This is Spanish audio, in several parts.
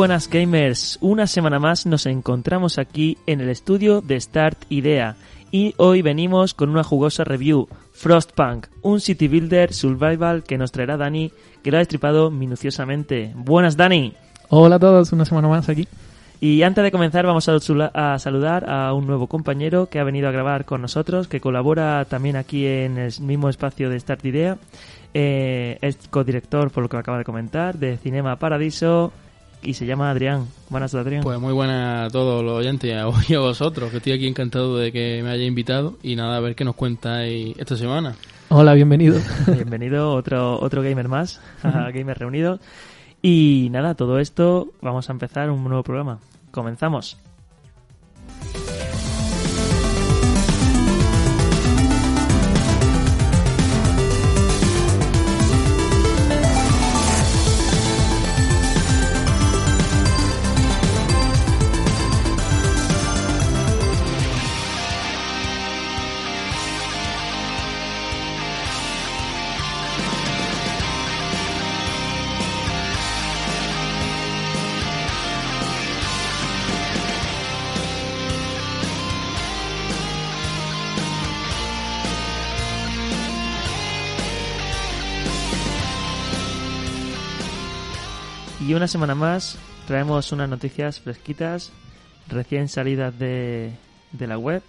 buenas gamers, una semana más nos encontramos aquí en el estudio de Start Idea y hoy venimos con una jugosa review, Frostpunk, un city builder survival que nos traerá Dani, que lo ha destripado minuciosamente. Buenas Dani. Hola a todos, una semana más aquí. Y antes de comenzar vamos a, saludar a un nuevo compañero que ha venido a grabar con nosotros, que colabora también aquí en el mismo espacio de Start Idea. Eh, es codirector, por lo que acaba de comentar, de Cinema Paradiso y se llama Adrián. Buenas, Adrián. Pues muy buenas a todos los oyentes y a vosotros, que estoy aquí encantado de que me haya invitado y nada, a ver qué nos cuentáis esta semana. Hola, bienvenido. Bienvenido, otro, otro gamer más, a Gamer Reunido. Y nada, todo esto, vamos a empezar un nuevo programa. Comenzamos. Una semana más traemos unas noticias fresquitas, recién salidas de, de la web.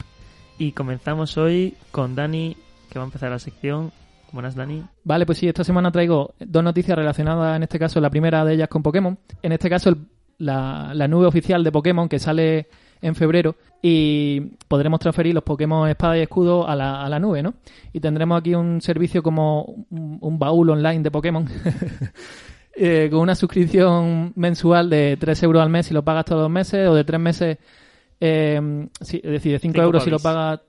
Y comenzamos hoy con Dani, que va a empezar la sección. Buenas, Dani. Vale, pues sí, esta semana traigo dos noticias relacionadas, en este caso, la primera de ellas con Pokémon. En este caso, la, la nube oficial de Pokémon que sale en febrero y podremos transferir los Pokémon Espada y Escudo a la, a la nube, ¿no? Y tendremos aquí un servicio como un, un baúl online de Pokémon eh, con una suscripción mensual de 3 euros al mes si lo pagas todos los meses o de 3 meses, eh, si, es decir, de 5 euros si lo pagas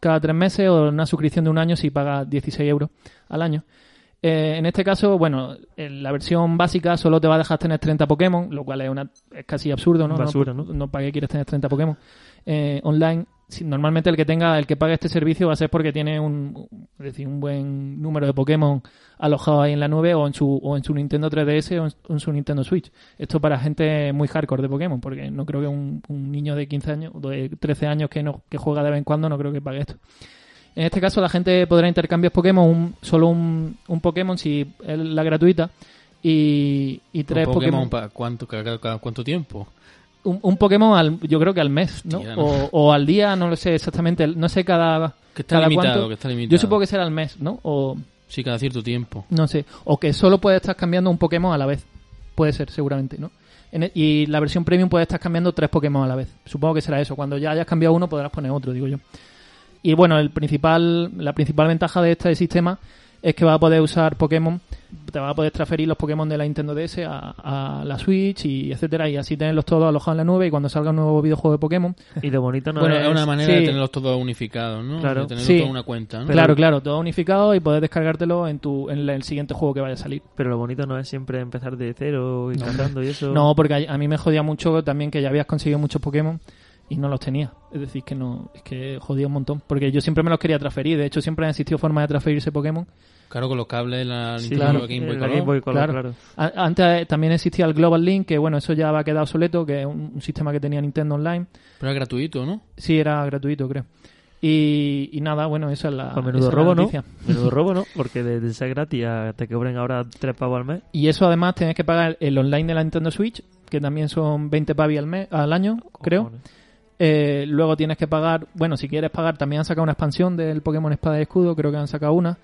cada 3 meses o una suscripción de un año si pagas 16 euros al año. Eh, en este caso, bueno, en la versión básica solo te va a dejar tener 30 Pokémon, lo cual es, una, es casi absurdo, ¿no? Basura, ¿no? No, para qué quieres tener 30 Pokémon eh, online. Si, normalmente el que tenga, el que pague este servicio va a ser porque tiene un, es decir, un buen número de Pokémon alojados ahí en la nube o en su, o en su Nintendo 3DS o en, su Nintendo Switch. Esto para gente muy hardcore de Pokémon, porque no creo que un, un niño de 15 años, o de 13 años que no, que juega de vez en cuando, no creo que pague esto. En este caso la gente podrá intercambiar Pokémon, un, solo un, un, Pokémon si es la gratuita y, y tres ¿Un Pokémon. Pokémon para cuánto, cada, cada, cuánto tiempo? Un, un, Pokémon al, yo creo que al mes, ¿no? Hostia, ¿no? O, o, al día, no lo sé exactamente, no sé cada, que está cada limitado, cuánto. Que está limitado. Yo supongo que será al mes, ¿no? O sí, cada cierto tiempo. No sé, o que solo puedes estar cambiando un Pokémon a la vez. Puede ser, seguramente, ¿no? El, y la versión premium puede estar cambiando tres Pokémon a la vez. Supongo que será eso. Cuando ya hayas cambiado uno podrás poner otro, digo yo. Y bueno, el principal, la principal ventaja de este sistema es que va a poder usar Pokémon, te va a poder transferir los Pokémon de la Nintendo DS a, a, la Switch y etcétera y así tenerlos todos alojados en la nube y cuando salga un nuevo videojuego de Pokémon. Y lo bonito no bueno, es... una manera sí. de tenerlos todos unificados, ¿no? Claro. De tenerlos sí. toda una cuenta, ¿no? Claro, claro, todo unificado y poder descargártelo en tu en el siguiente juego que vaya a salir. Pero lo bonito no es siempre empezar de cero y no. cantando y eso. No, porque a, a mí me jodía mucho también que ya habías conseguido muchos Pokémon y no los tenía. Es decir, que no, es que jodía un montón. Porque yo siempre me los quería transferir. De hecho, siempre han existido formas de transferirse Pokémon. Claro, con los cables, la Sí, Nintendo claro. Game Boy Color. Game Boy Color, Claro. Antes eh, también existía el Global Link, que bueno, eso ya va a quedar obsoleto, que es un, un sistema que tenía Nintendo Online. Pero es gratuito, ¿no? Sí, era gratuito, creo. Y, y nada, bueno, esa es la. Pues esa menudo la robo, ¿no? Menudo robo, ¿no? Porque de, de ser gratis a te cobren ahora tres pavos al mes. Y eso además tienes que pagar el online de la Nintendo Switch, que también son 20 pavi al, mes, al año, creo. Eh, luego tienes que pagar, bueno, si quieres pagar, también han sacado una expansión del Pokémon Espada y Escudo, creo que han sacado una.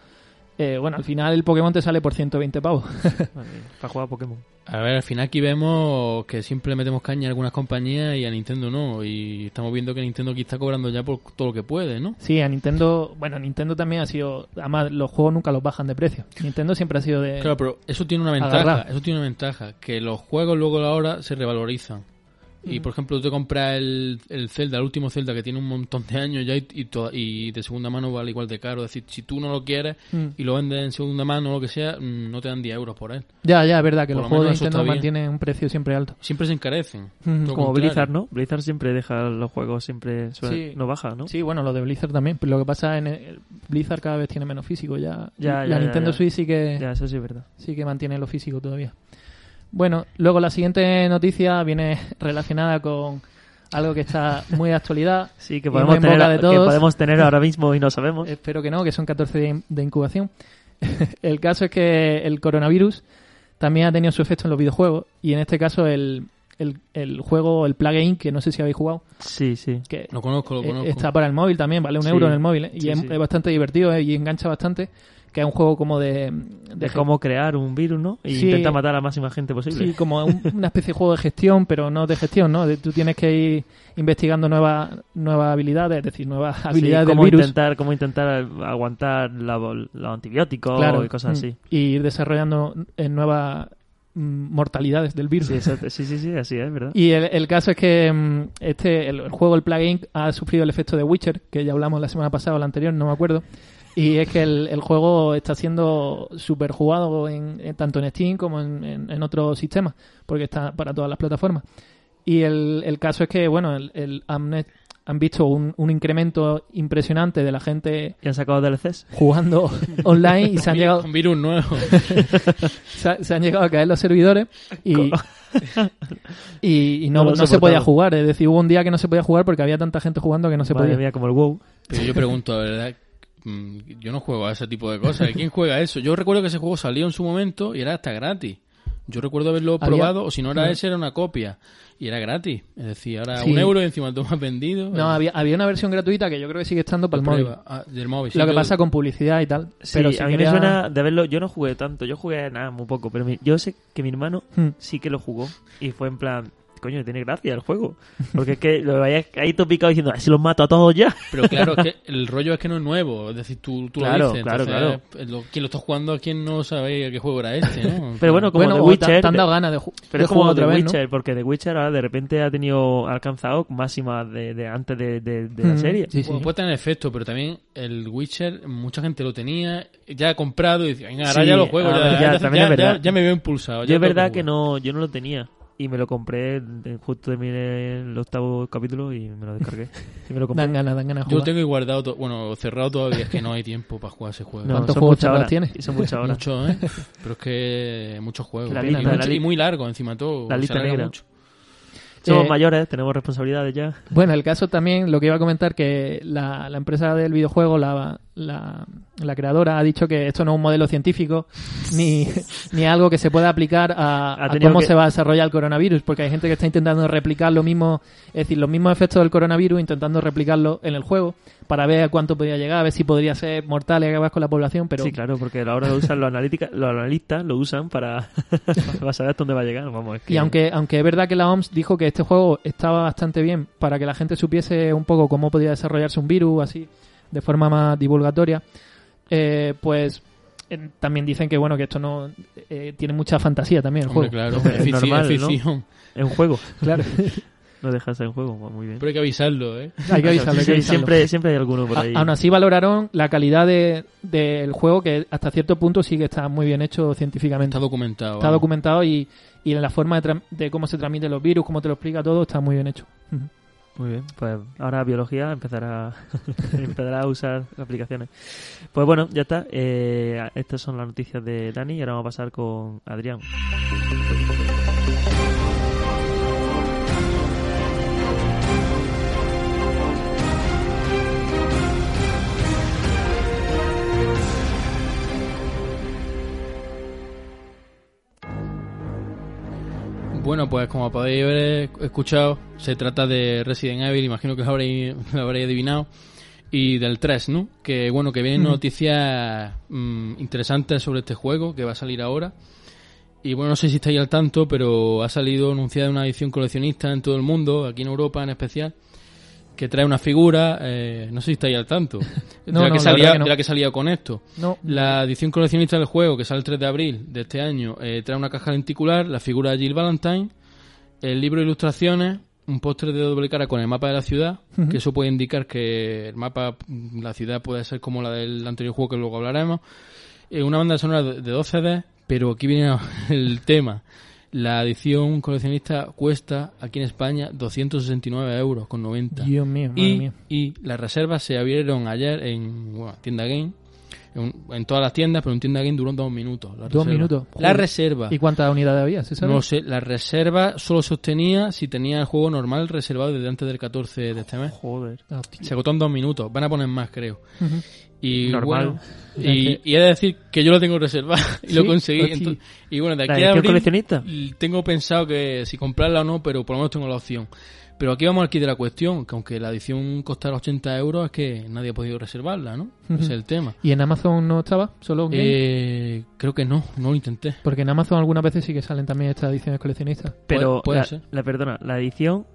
Eh, bueno, al final el Pokémon te sale por 120 pavos. Para jugar a Pokémon. A ver, al final aquí vemos que siempre metemos caña a algunas compañías y a Nintendo no. Y estamos viendo que Nintendo aquí está cobrando ya por todo lo que puede, ¿no? Sí, a Nintendo, bueno, Nintendo también ha sido, además los juegos nunca los bajan de precio. Nintendo siempre ha sido de... Claro, pero eso tiene una ventaja. Agarrar. Eso tiene una ventaja. Que los juegos luego a la hora se revalorizan. Y por ejemplo, tú te compras el, el Zelda, el último Zelda que tiene un montón de años ya y, y, y de segunda mano vale igual de caro. Es decir, si tú no lo quieres Mm. y lo vendes en segunda mano o lo que sea, mm, no te dan 10 euros por él. Ya, ya, es verdad que Por los lo juegos de Nintendo mantienen un precio siempre alto. Siempre se encarecen. Mm, Como contrario. Blizzard, ¿no? Blizzard siempre deja los juegos, siempre suele- Sí. no baja, ¿no? Sí, bueno, lo de Blizzard también. Pero lo que pasa en el Blizzard cada vez tiene menos físico. Ya, Ya, la ya, ya, Nintendo ya. Switch sí que, Ya, eso sí es verdad. sí que mantiene lo físico todavía. Bueno, luego la siguiente noticia viene relacionada con algo que está muy de actualidad. Sí, que podemos, tener, de que podemos tener ahora mismo y no sabemos. Espero que no, que son 14 de, de incubación. el caso es que el coronavirus también ha tenido su efecto en los videojuegos y en este caso el, el, el juego, el Plague Inc., que no sé si habéis jugado, Sí, sí. que Lo conozco, lo eh, conozco. está para el móvil también, vale un Sí. euro en el móvil ¿eh? y Sí, es, sí. es bastante divertido ¿eh? y engancha bastante, que es un juego como de... De cómo crear un virus, ¿no? Y Sí. intentar matar a la máxima gente posible. Sí, como un- una especie de juego de gestión, pero no de gestión, ¿no? De- tú tienes que ir investigando nuevas nuevas habilidades, es decir, nuevas Sí, habilidades del cómo virus. intentar, cómo intentar aguantar la- los antibióticos Claro. y cosas así. Mm. Y ir desarrollando en nuevas mm, mortalidades del virus. Sí, sí, sí, sí, así es, ¿verdad? Y el, el caso es que mm, este el, el juego, el Plague Inc., ha sufrido el efecto de Witcher, que ya hablamos la semana pasada o la anterior, no me acuerdo. Y es que el, el juego está siendo súper jugado en, en- tanto en Steam como en, en- en otros sistemas, porque está para todas las plataformas. Y el, el caso es que, bueno, el, el- han, han visto un, un incremento impresionante de la gente ¿Y han sacado DLCs? jugando online y se han llegado Un virus nuevo. se, ha- se han llegado a caer los servidores y, y, y no, No se podía jugar. Es decir, hubo un día que no se podía jugar porque había tanta gente jugando que no se Madre podía. mía, como el WoW. Pero yo pregunto, verdad, yo no juego a ese tipo de cosas. ¿Quién juega eso? Yo recuerdo que ese juego salió en su momento y era hasta gratis. Yo recuerdo haberlo Había- probado, o si no era No. ese, era una copia. Y era gratis. Es decir, ahora Sí. un euro y encima tú has vendido. No, había, había una versión gratuita que yo creo que sigue estando para el móvil. Ah, del móvil. sí, Lo que yo- pasa con publicidad y tal. Sí, pero si a mí quería- me suena de verlo. Yo no jugué tanto, yo jugué nada, muy poco. Pero mi- yo sé que mi hermano Hmm. sí que lo jugó. Y fue en plan, coño, tiene gracia el juego. Porque es que lo vayas ahí todo picado diciendo, "Ah, si los mato a todos ya. Pero claro, es que el rollo es que no es nuevo. Es decir, tú, tú Claro, lo dices. claro, entonces, eh, lo- quien lo está jugando, a quien no sabe qué juego era este, ¿no? Pero bueno, como bueno, The Witcher. te han dado ganas de, ju- Pero de es como The otra ¿no? Witcher, porque The Witcher ahora de repente ha tenido ha alcanzado máximas de, de antes de, de- de la Mm, serie. sí, sí. Bueno, puede tener efecto, pero también el Witcher, mucha gente lo tenía ya comprado y decía, venga, ahora Sí, ya lo juego, ahora ya, ya, ya- también ya- es verdad. ya- ya me veo impulsado. Yo ya es verdad que no, yo no lo tenía. Y me lo compré, justo terminé el octavo capítulo y me lo descargué. Y me lo compré. Dan ganas, dan ganas Yo tengo guardado, to- bueno, cerrado todavía, es que no hay tiempo para jugar ese juego. No, ¿Cuántos juegos muchas cerrados horas. tienes? Y son muchas horas. Mucho, ¿eh? Pero es que muchos juegos. La y, lista, mucho- la li- y muy largo encima todo. la lista negra. mucho. Somos Eh, mayores, tenemos responsabilidades ya. Bueno, el caso también, lo que iba a comentar, que la, la empresa del videojuego, la, la, la creadora, ha dicho que esto no es un modelo científico ni, ni algo que se pueda aplicar a, a cómo que- se va a desarrollar el coronavirus, porque hay gente que está intentando replicar lo mismo, es decir, los mismos efectos del coronavirus, intentando replicarlo en el juego para ver a cuánto podría llegar, a ver si podría ser mortal y acabar con la población, pero Sí, claro, porque ahora lo usan los, analítica- los analistas, lo usan para, para saber hasta dónde va a llegar. Vamos, es que- Y aunque, aunque es verdad que la OMS dijo que este juego estaba bastante bien para que la gente supiese un poco cómo podía desarrollarse un virus, así, de forma más divulgatoria, eh, pues eh, también dicen que bueno que esto no eh, tiene mucha fantasía también el Hombre, juego. claro, Hombre, es normal, es ¿no? Es un juego. Claro, No deja de ser un juego, pues muy bien. Pero hay que avisarlo, ¿eh? hay que avisarlo, hay que Sí, avisarlo. siempre, siempre hay alguno por A- ahí. aún así valoraron la calidad de- del juego que hasta cierto punto sí que está muy bien hecho científicamente. Está documentado. Está vamos. documentado y, y en la forma de, de cómo se transmiten los virus, cómo te lo explica todo, está muy bien hecho. Ujú. Muy bien, pues ahora biología empezará, empezará a usar aplicaciones. Pues bueno, ya está. Eh, estas son las noticias de Dani y ahora vamos a pasar con Adrián. Bueno, pues como podéis haber escuchado, se trata de Resident Evil, imagino que lo habréis, lo habréis adivinado, y del 3, ¿no? Que bueno, que vienen noticias mm, interesantes sobre este juego que va a salir ahora. Y bueno, no sé si estáis al tanto, pero ha salido anunciada una edición coleccionista en todo el mundo, aquí en Europa en especial, que trae una figura, eh, no sé si estáis al tanto, de, No, la no, que la salía, no. de la que salía con esto. La edición coleccionista del juego, que sale el 3 de abril de este año, eh, trae una caja lenticular, la figura de Jill Valentine, el libro de ilustraciones, un póster de doble cara con el mapa de la ciudad, que eso puede indicar que el mapa, la ciudad puede ser como la del anterior juego que luego hablaremos. Eh, una banda sonora de de 12 CDs, pero aquí viene el tema. La edición coleccionista cuesta aquí en España 269 euros con 90 Dios mío, madre y, mía. y las reservas se abrieron ayer en bueno, tienda game En, en todas las tiendas, pero en tienda game duró dos minutos. La Dos reserva. minutos. La Joder. reserva. ¿Y cuántas unidades había? ¿Se sabe? No sé, la reserva solo se obtenía si tenía el juego normal reservado desde antes del 14 de este mes. Joder. Se agotó en dos minutos. Van a poner más, creo. Ujú. Y Normal. bueno, y, y he de decir que yo lo tengo reservado y lo conseguí. Entonces- y bueno, de ¿La aquí a abril coleccionista? tengo pensado que si comprarla o no, pero por lo menos tengo la opción. Pero aquí vamos al kit de la cuestión, que aunque la edición costara 80 euros, es que nadie ha podido reservarla, ¿no? Ese es el tema. ¿Y en Amazon no estaba? ¿Solo? Eh, creo que no, no lo intenté. Porque en Amazon algunas veces sí que salen también estas ediciones coleccionistas. Pero, puede la, ser. la- perdona, ¿la edición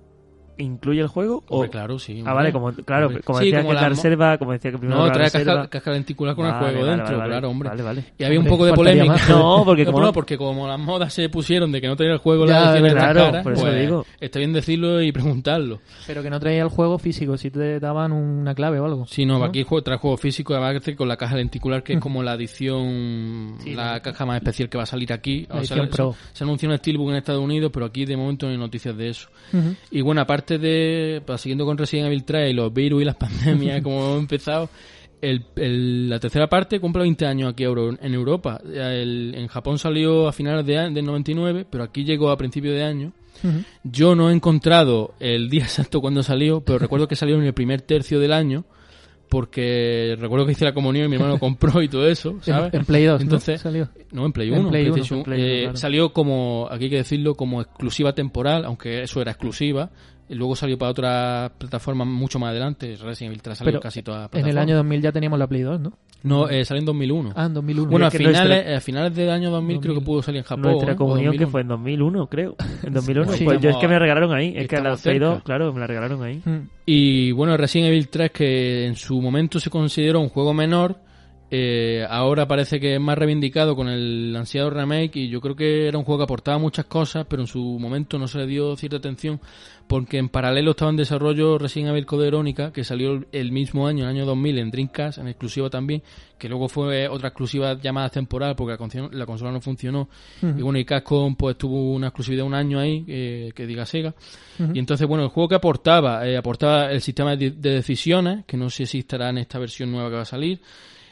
incluye el juego? Hombre, o... claro, sí. Ah, vale, como, claro, Hombre. como Sí, decía como que la reserva, como decía que primero No, la trae reserva... caja, caja lenticular con el juego vale, dentro, vale, claro, hombre. Vale, vale. Y había un poco de polémica. más. No, porque como- no, porque como las modas se pusieron de que no tenía el juego Ya, la claro, cara, por eso pues, digo. está bien decirlo y preguntarlo. Pero que no traía el juego físico, si te daban una clave o algo. Sí, no, aquí el juego trae juego físico, además con la caja lenticular, que es como la edición, Sí, la caja más especial que va a salir aquí. O sea, se-. Se, anunció un Steelbook en Estados Unidos, pero aquí de momento no hay noticias de eso. Y bueno, aparte de, pues, siguiendo con Resident Evil 3 y los virus y las pandemias, como hemos empezado, el, el- la tercera parte cumple 20 años aquí en Europa. El- en Japón salió a finales de, del 99, pero aquí llegó a principio de año. Ujú. Yo no he encontrado el día exacto cuando salió, pero recuerdo que salió en el primer tercio del año, porque recuerdo que hice la comunión y mi hermano compró y todo eso, ¿sabes? En, en Play 2, ¿no? Entonces, Salió. no, en Play En 1, Play uno, PlayStation, en Play eh, claro. salió como, aquí hay que decirlo, como exclusiva temporal, aunque eso era exclusiva. Luego salió para otras plataformas mucho más adelante. Resident Evil 3 salió Pero casi todas las En el año 2000 ya teníamos la Play 2, ¿no? No, eh, salió en 2001. Ah, en 2001. bueno, a finales, a finales del año 2000, creo que 2000. pudo salir en Japón. Nuestra comunión que 2001. fue en 2001, creo. En 2001. Sí. pues yo es que me la regalaron ahí. Es que la Play 2, cerca. claro, me la regalaron ahí. Y bueno, Resident Evil 3, que en su momento se consideró un juego menor, eh, ahora parece que es más reivindicado con el ansiado remake y yo creo que era un juego que aportaba muchas cosas, pero en su momento no se le dio cierta atención porque en paralelo estaba en desarrollo Resident Evil Code Verónica, que salió el mismo año, el año 2000, en Dreamcast, en exclusiva también, que luego fue otra exclusiva llamada temporal porque la, consola- la consola no funcionó. Y bueno, y Capcom pues tuvo una exclusividad un año ahí, eh, que diga Sega. Y entonces, bueno, el juego que aportaba, eh, aportaba el sistema de, de decisiones, que no sé si estará en esta versión nueva que va a salir.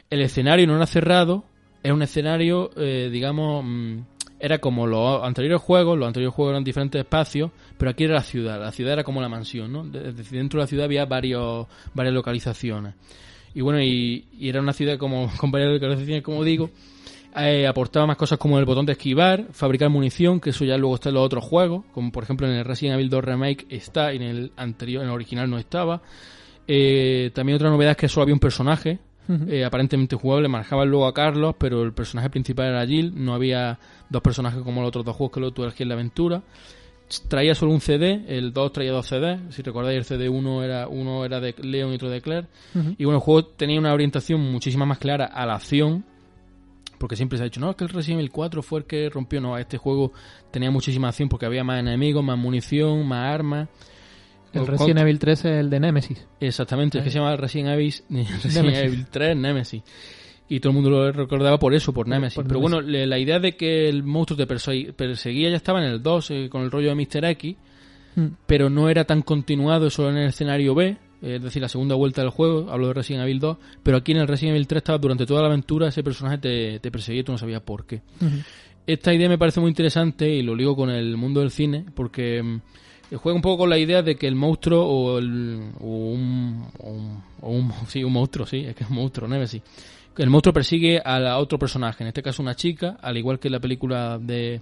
El escenario no era cerrado, era un escenario, eh, digamos, mm, era como los anteriores juegos, los anteriores juegos eran diferentes espacios, pero aquí era la ciudad, la ciudad era como la mansión, ¿no? Es decir, dentro de la ciudad había varios, varias localizaciones. Y bueno, y, y era una ciudad como, con varias localizaciones, como digo, eh, aportaba más cosas como el botón de esquivar, fabricar munición, que eso ya luego está en los otros juegos, como por ejemplo en el Resident Evil 2 Remake está y en el anterior, en el original no estaba. Eh, también otra novedad es que solo había un personaje, Eh, aparentemente jugable, manejaban luego a Carlos, pero el personaje principal era Jill, no había dos personajes como los otros dos juegos que lo tú elegías en la aventura. Traía solo un CD, el 2 traía dos CDs, si recordáis el CD 1 era, uno era de Leon y otro de Claire. Y bueno, el juego tenía una orientación muchísima más clara a la acción, porque siempre se ha dicho, no, es que el Resident Evil 4 fue el que rompió, no, este juego tenía muchísima acción porque había más enemigos, más munición, más armas. El Resident Evil 3 es el de Nemesis. Exactamente, es que se llama Resident Evil, Resident Nemesis. Evil 3 Nemesis. Y todo el mundo lo recordaba por eso, por Nemesis. por Pero Nemesis. bueno, la idea de que el monstruo te perseguía ya estaba en el 2, eh, con el rollo de Mr. X, Mm. pero no era tan continuado solo en el escenario B, eh, es decir, la segunda vuelta del juego, hablo de Resident Evil 2, pero aquí en el Resident Evil 3 estaba durante toda la aventura, ese personaje te, te perseguía y tú no sabías por qué. Esta idea me parece muy interesante y lo ligo con el mundo del cine porque mm, juega un poco con la idea de que el monstruo o, el, un, sí, un monstruo, sí, es que es un monstruo, Nemesis. El monstruo persigue a otro personaje, en este caso una chica, al igual que en la película de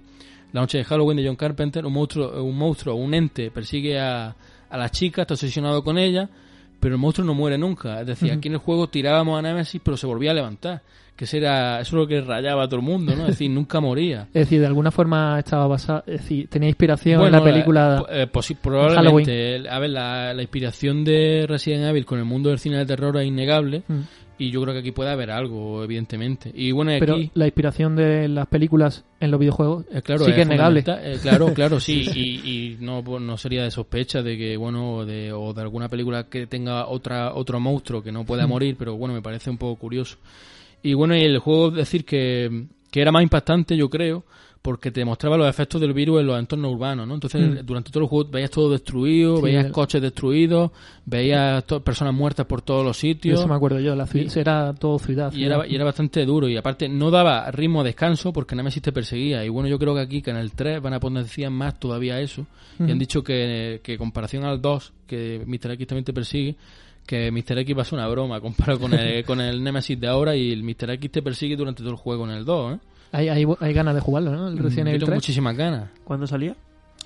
La noche de Halloween de John Carpenter, un monstruo, un monstruo, un ente persigue a, a la chica, está obsesionado con ella, pero el monstruo no muere nunca. Es decir, aquí en el juego tirábamos a Nemesis, pero se volvía a levantar. Que ese era, eso es lo que rayaba a todo el mundo, ¿no? Es decir, nunca moría. Es decir, de alguna forma estaba basada, es decir, tenía inspiración Bueno, en la película. eh, posi- Halloween. probablemente. El- A ver, la, la inspiración de Resident Evil con el mundo del cine de terror es innegable. Mm. Y yo creo que aquí puede haber algo, evidentemente. Y bueno, Pero la inspiración de las películas en los videojuegos eh, claro, sí que es negable. Eh, claro, claro, sí. Y, y no, pues, no sería de sospecha de que, bueno, de, o de alguna película que tenga otra otro monstruo que no pueda Mm. morir, pero bueno, me parece un poco curioso. Y bueno, y el juego, decir que, que era más impactante, yo creo, porque te mostraba los efectos del virus en los entornos urbanos, ¿no? Entonces, Mm. durante todo el juego veías todo destruido, Sí, veías el- coches destruidos, veías personas muertas por todos los sitios. Eso me acuerdo yo, la ciudad, era todo ciudad. Y era, y era bastante duro y aparte no daba ritmo a descanso porque Nemesis te perseguía y bueno yo creo que aquí que en el 3 van a potenciar más todavía eso y han dicho que, que comparación al 2 que Mr. X también te persigue que Mr. X va a ser una broma comparado con el, con el Nemesis de ahora y el Mr. X te persigue durante todo el juego en el 2 ¿eh? Hay, hay, hay ganas de jugarlo, ¿no? El Resident yo Evil tengo 3. muchísimas ganas ¿Cuándo salía?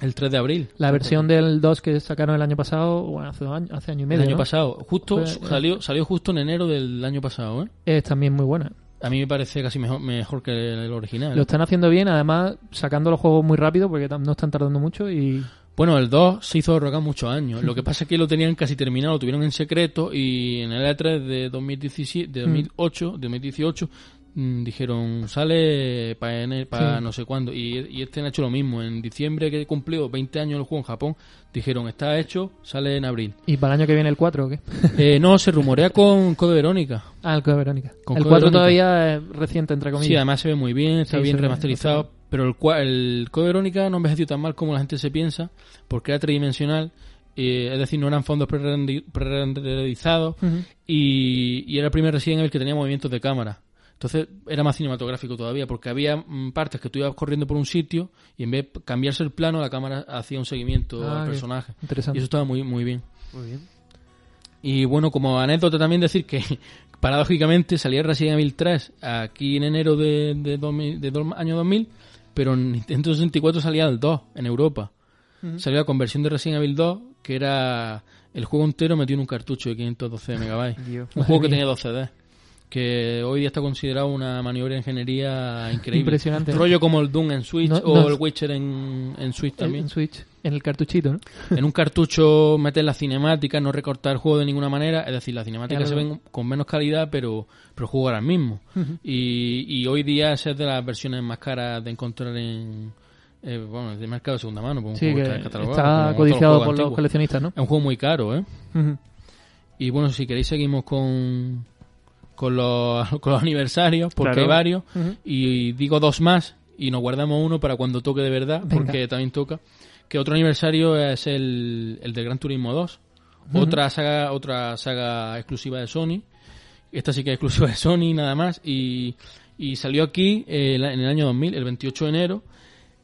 el 3 de abril La versión del 2 que sacaron el año pasado, bueno, hace, dos años, hace año y el medio, año ¿no? pasado justo Fue- salió salió justo en enero del año pasado ¿eh? Es también muy buena. a mí me parece casi mejor, mejor que el original Lo están haciendo bien, además sacando los juegos muy rápido porque no están tardando mucho y Bueno, el 2 se hizo rogar muchos años. Lo que pasa es que lo tenían casi terminado, lo tuvieron en secreto y en el E3 de 2017, de 2008, de 2018 mm, dijeron sale para Sí. no sé cuándo y, y este han hecho lo mismo. En diciembre que cumplió 20 años el juego en Japón, dijeron está hecho, sale en abril. ¿Y para el año que viene el 4 o qué? Eh, no, se rumorea con Code Verónica. Ah, el Code Verónica. Con el Code 4 Verónica. todavía es reciente, entre comillas. Sí, además se ve muy bien, está Sí, bien ve remasterizado. Pero el, el Code Verónica no envejeció tan mal como la gente se piensa, porque era tridimensional, eh, es decir, no eran fondos prerenderizados Ujú. y, y era el primer Resident Evil que tenía movimientos de cámara. Entonces era más cinematográfico todavía, porque había mm, partes que tú ibas corriendo por un sitio y en vez de cambiarse el plano, la cámara hacía un seguimiento Ah, al personaje. Y Interesante. eso estaba muy, muy bien. Muy bien. Y bueno, como anécdota también decir que paradójicamente salía Resident Evil 3 aquí en enero de, de, 2000 de do- año 2000, pero en Nintendo 64 salía el 2 en Europa. Ujú. Salió la conversión de Resident Evil 2, que era el juego entero metido en un cartucho de 512 megabytes. Dios. Un juego que tenía 12 CD. Que hoy día está considerado una maniobra de ingeniería increíble. Impresionante. Rollo como el Doom en Switch No- o no- el Witcher en, en Switch también En Switch, en el cartuchito, ¿no? en un cartucho meter la cinemática, no recortar el juego de ninguna manera, es decir, las cinemáticas se ven con menos calidad, pero, pero era el mismo. Y, y hoy día esa es de las versiones más caras de encontrar en eh, bueno, de mercado de segunda mano, un Sí, juego que está codiciado por los coleccionistas, ¿no? Es un juego muy caro, ¿eh? Y bueno, si queréis seguimos con con los, con los aniversarios, porque Claro. hay varios, y digo dos más y nos guardamos uno para cuando toque de verdad, Venga. porque también toca. Que otro aniversario es el, el de Gran Turismo 2, Ujú. otra saga otra saga exclusiva de Sony. Esta sí que es exclusiva de Sony nada más y, y salió aquí eh, en el año 2000, el 28 de enero.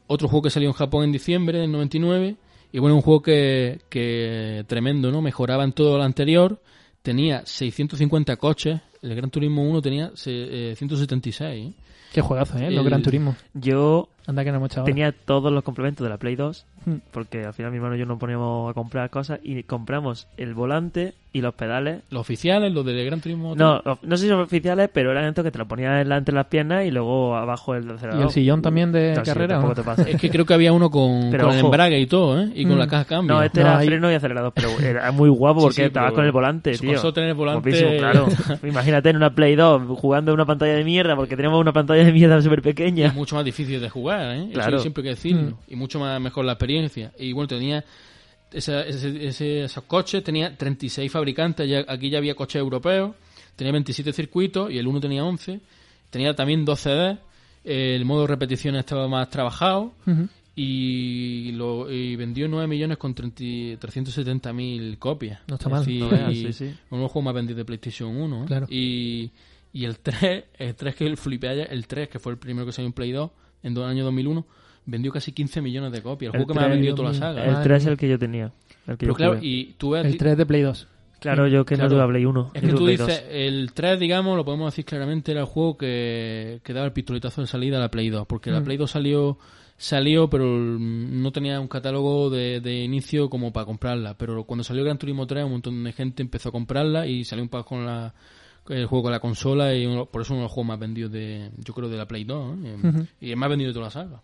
Otro juego que salió en Japón en diciembre del 99 y bueno, un juego que, que tremendo, ¿no? Mejoraba en todo lo anterior. Tenía 650 coches. El Gran Turismo 1 tenía eh, 176. ¿eh? Qué juegazo, ¿eh? Los Gran Turismo. Yo Anda que no hemos echado ahora. tenía todos los complementos de la Play 2, Mm. porque al final mi hermano y yo nos poníamos a comprar cosas y compramos el volante y los pedales. Los oficiales, los del Gran Turismo. No, no sé si son oficiales, pero eran estos que te lo ponías entre las piernas y luego abajo el ¿Y acelerador. el sillón también de No, carrera? Es que creo que había uno con, Pero con el ojo. embrague y todo, ¿eh? Y con Mm. la caja de cambio. No, este No, era freno y acelerador, pero era muy guapo porque sí, estabas con el volante, tío. pasó tener volante- Guapísimo, claro. Imagínate en una Play 2 jugando en una pantalla de mierda porque tenemos una pantalla de mierda súper Y pequeña. es mucho más difícil de jugar, ¿eh? Claro. Eso siempre hay que decirlo. Mm. Y mucho más mejor la experiencia. Y bueno, tenía esa- ese- ese- esos coches, tenía 36 fabricantes, ya, aquí ya había coches europeos, tenía 27 circuitos y el uno tenía 11. Tenía también 2 CD, el modo repetición estaba más trabajado Ujú. y, lo, y vendió 9 millones con 370 mil copias. No está Es mal. decir, No veas, sí, sí. uno de los juegos más vendidos de PlayStation 1. ¿eh? Claro. Y, y el 3, el 3 que el flipé ayer, el 3, que fue el primero que salió en Play 2 en el año 2001, vendió casi 15 millones de copias. El, El juego que más ha 3, vendido toda la saga. El Madre 3 es mía. el que yo tenía. El que Pero yo claro, jugué. y tú ves... El 3 de Play 2. Claro, yo que Claro. no tuve Play 1. Es que tú Play dices, 2. el 3, digamos, lo podemos decir claramente, era el juego que, que daba el pistoletazo de salida a la Play 2, porque la Mm. Play 2 salió, salió pero no tenía un catálogo de, de inicio como para comprarla, pero cuando salió Gran Turismo 3 un montón de gente empezó a comprarla y salió un poco con la, el juego con la consola y uno- por eso uno de los juegos más vendidos de, yo creo, de la Play 2, ¿eh? Y el más vendido de toda la saga.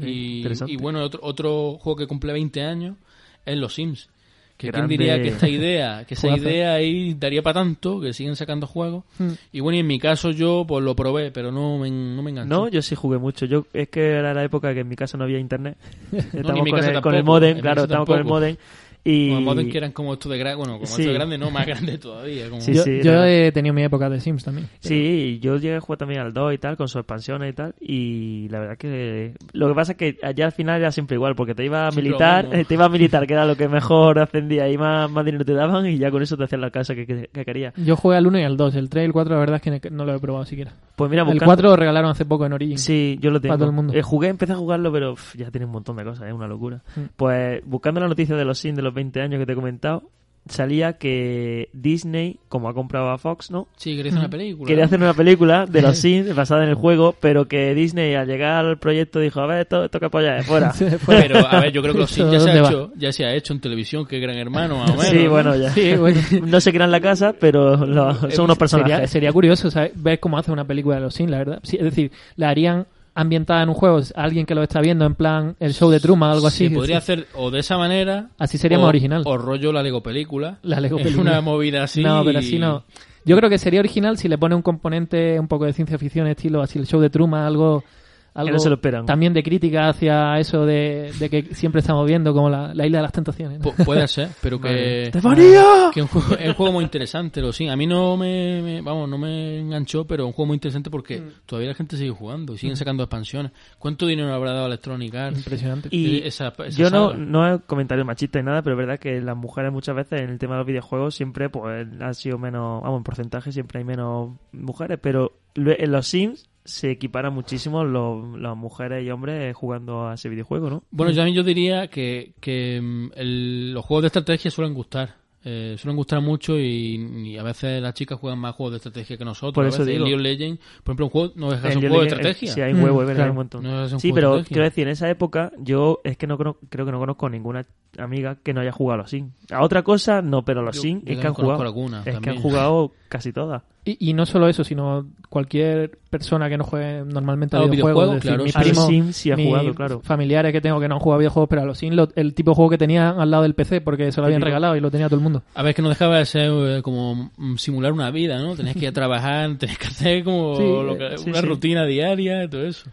Y, interesante. y bueno, otro, otro juego que cumple 20 años es Los Sims. Que quién diría que esta idea, que esa idea ahí daría para tanto, que siguen sacando juegos. Mm. Y bueno, y en mi caso yo pues lo probé, pero no me, no me enganchó. No, yo sí jugué mucho. Yo Es que era la época que en mi casa no había internet. Estamos mi con, el, con el tampoco, modem, en claro, estamos con el modem. Y... Como Modern que eran como esto de grande, bueno, como Sí. esto de grande, no, más grande todavía. Como... Sí, yo sí, yo he tenido mi época de Sims también. Sí, yo llegué a jugar también al 2 y tal, con sus expansiones y tal, y la verdad que... Lo que pasa es que allá al final era siempre igual, porque te iba a militar, eh, te iba a militar, que era lo que mejor ascendía, y más, más dinero te daban, y ya con eso te hacían la casa que, que, que querías. Yo jugué al 1 y al 2. El 3 y el 4 la verdad es que no lo he probado siquiera. Pues mira, El buscando... 4 lo regalaron hace poco en Origin. Sí, yo lo tengo. Para todo el mundo. Eh, jugué, empecé a jugarlo, pero ya tiene un montón de cosas, es una locura. Mm. Pues buscando la noticia de los Sims de los 20 años que te he comentado, salía que Disney, como ha comprado a Fox, ¿no? Sí, quería hacer una película. Quería hacer una película de los Sims basada en el juego, pero que Disney al llegar al proyecto dijo, a ver, esto, esto que apoya, fuera. Sí, fue- Pero, a ver, yo creo que los Sims ya se, ¿Dónde ha hecho, ya se ha hecho en televisión, que Gran Hermano, más o menos. Sí, ¿no? bueno, ya. Sí, bueno. No se crean la casa, pero lo- son unos personajes. Sería, sería curioso ¿sabes? ver cómo hace una película de los Sims, la verdad. Sí, es decir, la harían ambientada en un juego, alguien que lo está viendo en plan el show de Truman o algo así. Se podría hacer o de esa manera. Así sería o, más original. O rollo la Lego película. La Lego Es una movida así. No, pero así no. Yo creo que sería original si le pone un componente un poco de ciencia ficción, estilo así el show de Truman, algo. Algo no se lo esperan. También de crítica hacia eso de, de que siempre estamos viendo como la, la isla de las tentaciones. ¿no? Pu- puede ser, pero que. ¡Estefanía! Que un juego- es un juego muy interesante, lo sí. A mí no me, me- vamos, no me enganchó, pero es un juego muy interesante porque Mm. todavía la gente sigue jugando y siguen sacando expansiones. ¿Cuánto dinero habrá dado Electronic Arts? Impresionante. Y Eh, esa- esa yo no, saga. no es comentario machista ni nada, pero es verdad que las mujeres muchas veces en el tema de los videojuegos siempre pues han sido menos, vamos, en porcentaje siempre hay menos mujeres, pero en los Sims se equiparan muchísimo los, las mujeres y hombres jugando a ese videojuego, ¿no? Bueno, yo, a mí yo diría que, que mm, el- los juegos de estrategia suelen gustar. Eh, suelen gustar mucho y, y a veces las chicas juegan más juegos de estrategia que nosotros. Por a eso veces digo. League of Legends, por ejemplo, un juego no ser un juego de estrategia. Sí, hay es claro. un montón. No es un sí, de pero quiero decir, en esa época yo es que no creo que no conozco ninguna amiga que no haya jugado a los Sims. A otra cosa no, pero a los Sims es que han jugado. algunas es que han jugado casi todas. Y, y no solo eso, sino cualquier persona que no juegue normalmente a A los videojuegos. videojuegos, decir, claro, Sims sí ha jugado, claro. familiares que tengo que no han jugado a videojuegos, pero a los Sims lo- el tipo de juego que tenía al lado del PC porque se lo habían regalado y lo tenía todo el mundo. A ver, que no dejaba de ser eh, como mm, simular una vida, ¿no? Tenías que ir a trabajar, tenías que hacer como Sí, lo que- sí, una sí. rutina diaria y todo eso.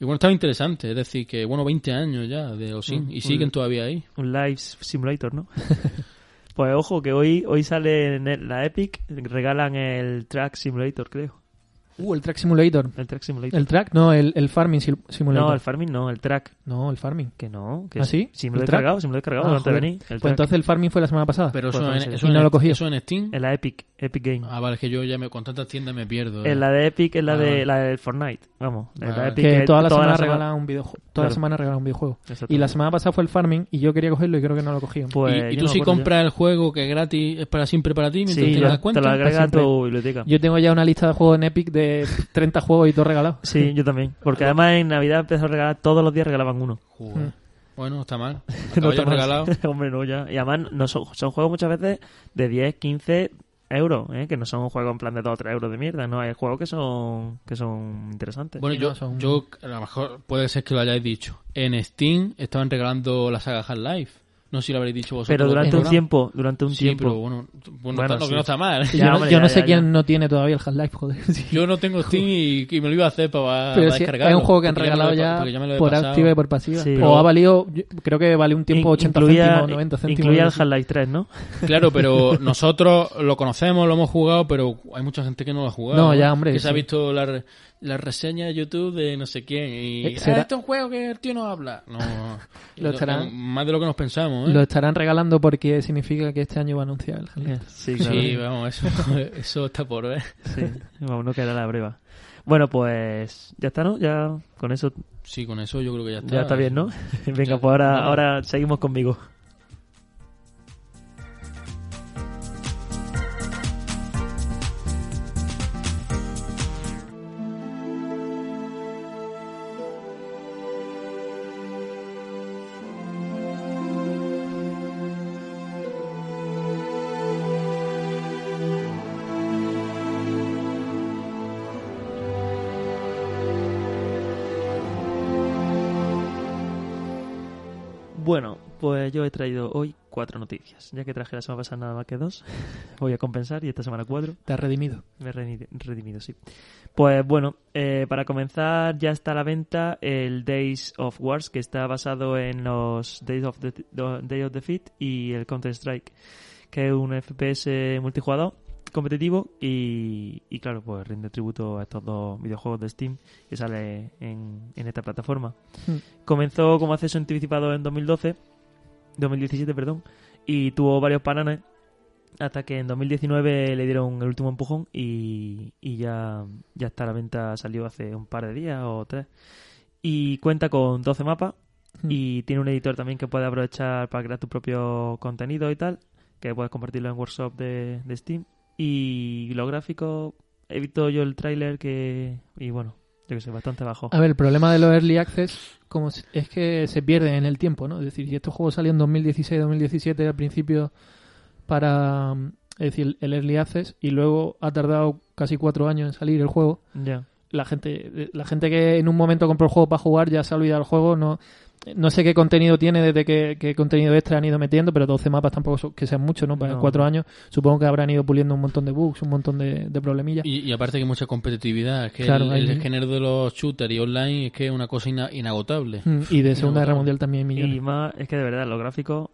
Y bueno, estaba interesante, es decir, que bueno, 20 años ya de los Sims Mm, y siguen un- todavía ahí. Un live simulator, ¿no? pues ojo, que hoy, hoy sale en la Epic, regalan el Track Simulator, creo. Uh, el Track Simulator. El Track Simulator. El Track, no, el, el Farming Simulator. no, el Farming no, el Track. No, el Farming. Que no, que ¿Ah, sí? Sí, me lo ¿El he Track? cargado, sí me lo he cargado Ah, de joder. El Pues Track. entonces el Farming fue la semana pasada. Pero Pues eso, no en, eso Y no lo cogí. eso en Steam. En la Epic, Epic Game. Ah, vale, es que yo ya me, con tantas tiendas me pierdo. eh. En la de Epic es la Ah, de vale. la del Fortnite, vamos. En la. Epic que toda la semana semana- regalan un videojuego. Toda Claro. la semana regalan un videojuego. Exacto. Y la semana pasada fue el Farming y yo quería cogerlo y creo que no lo cogí. Pues, y, tú si compras el juego que es gratis, es para siempre para ti, mientras Sí, te das te cuenta. lo agrega a tu biblioteca. Yo tengo ya una lista de juegos en Epic de 30 juegos y todo regalado. Sí, yo también. Porque además en Navidad empezó a regalar, todos los días regalaban uno. Joder. Mm. Bueno, no está mal. No está mal. regalado. Hombre, no, ya. Y además no son, son juegos muchas veces de 10, 15 euros, ¿eh? que no son juegos en plan de 2 o 3 euros de mierda, no, hay juegos que son que son interesantes. Bueno, yo, no, son- yo a lo mejor puede ser que lo hayáis dicho. En Steam estaban regalando la saga Half-Life. No sé si lo habréis dicho vosotros. pero durante un programa. tiempo, durante un Sí, tiempo. pero bueno, bueno, Bueno, está- lo sí. que no está mal. Ya, yo no, hombre, yo ya, no sé ya, quién no tiene todavía el Half-Life, joder. Sí. Yo no tengo Steam y, y me lo iba a hacer para, Pero para sí, descargarlo. es un juego que han regalado he- ya, he por pasado. activa y por pasiva. Sí. o Pero- ha valido, yo creo que vale un tiempo In- 80 incluía, céntimos, 90 céntimos. incluía el. Half-Life 3, ¿no? Claro, pero nosotros lo conocemos, lo hemos jugado, pero hay mucha gente que no lo ha jugado. No, ya, hombre, Que se ha visto la, re- la reseña de YouTube de no sé quién. Y, Eh, ¿será? "Ah, este es un juego que el tío no habla. No, Lo estarán- Más de lo que nos pensamos, ¿eh? Lo estarán regalando porque significa que este año va a anunciar el. Sí, claro. Sí, vamos, eso, eso está por ver. Sí, vamos, no queda la breva. Bueno, pues ya está, ¿no? Ya con eso Sí, con eso yo creo que ya está. ya está bien, ¿no? Venga, Ya, pues ahora, ahora seguimos conmigo. Bueno, pues yo he traído hoy cuatro noticias. Ya que traje la semana pasada nada más que dos, voy a compensar y esta semana cuatro. Te has redimido. Me he redi- redimido, sí. Pues bueno, eh, para comenzar ya está a la venta el Days of Wars, que está basado en los Days of the, Day of Defeat y el Counter-Strike, que es un FPS multijugador competitivo y, y claro, pues rinde tributo a estos dos videojuegos de Steam que sale en, en esta plataforma. Hmm. Comenzó como acceso anticipado en 2012, 2017, perdón, y tuvo varios paranes hasta que en 2019 le dieron el último empujón y, y ya, ya está a la venta, salió hace un par de días o tres. Y cuenta con 12 mapas Hmm. y tiene un editor también que puede aprovechar para crear tu propio contenido y tal, que puedes compartirlo en workshop de, de Steam. Y los gráficos, he visto yo el tráiler que... y bueno, yo que sé, bastante bajo. A ver, el problema de los Early Access como es que se pierde en el tiempo, ¿no? Es decir, si estos juegos salieron en 2016, 2017 al principio para, mm, es decir, el Early Access y luego ha tardado casi cuatro años en salir el juego, Ya. la gente la gente que en un momento compró el juego para jugar ya se ha olvidado el juego, no no sé qué contenido tiene desde qué, qué contenido extra han ido metiendo, pero 12 mapas tampoco son- que sean mucho, ¿no? Para No. cuatro años supongo que habrán ido puliendo un montón de bugs, un montón de, de problemillas. Y, y aparte que hay mucha competitividad, es que Claro, el, hay- el género de los shooters y online es que es una cosa ina- inagotable. Mm, Y de Segunda Guerra. Mundial también hay millones. Y más, es que de verdad, los gráficos...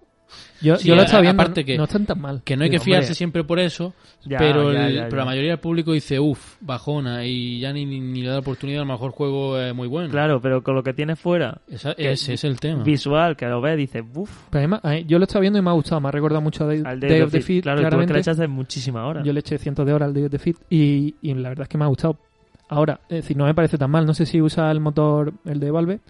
Yo, Sí, yo lo a- estaba viendo, aparte que- no están tan mal. Que no hay que fiarse hombre, siempre por eso, Ya, pero, ya, el- ya, pero ya. la mayoría del público dice, uff, bajona, y ya ni, ni, ni le da oportunidad, a lo mejor el juego es muy bueno. Claro, pero con lo que tienes fuera, Esa- que- ese es el tema. visual, que lo ves, dices, uff, yo lo estaba viendo y me ha gustado, me ha recordado mucho a Day, al Day Day of the Feet, Claro, tú claramente. le echaste muchísimas horas. Yo le eché cientos de horas al Day of the Feet y, y la verdad es que me ha gustado. Ahora, es decir, no me parece tan mal. No sé si usa el motor, el de Valve.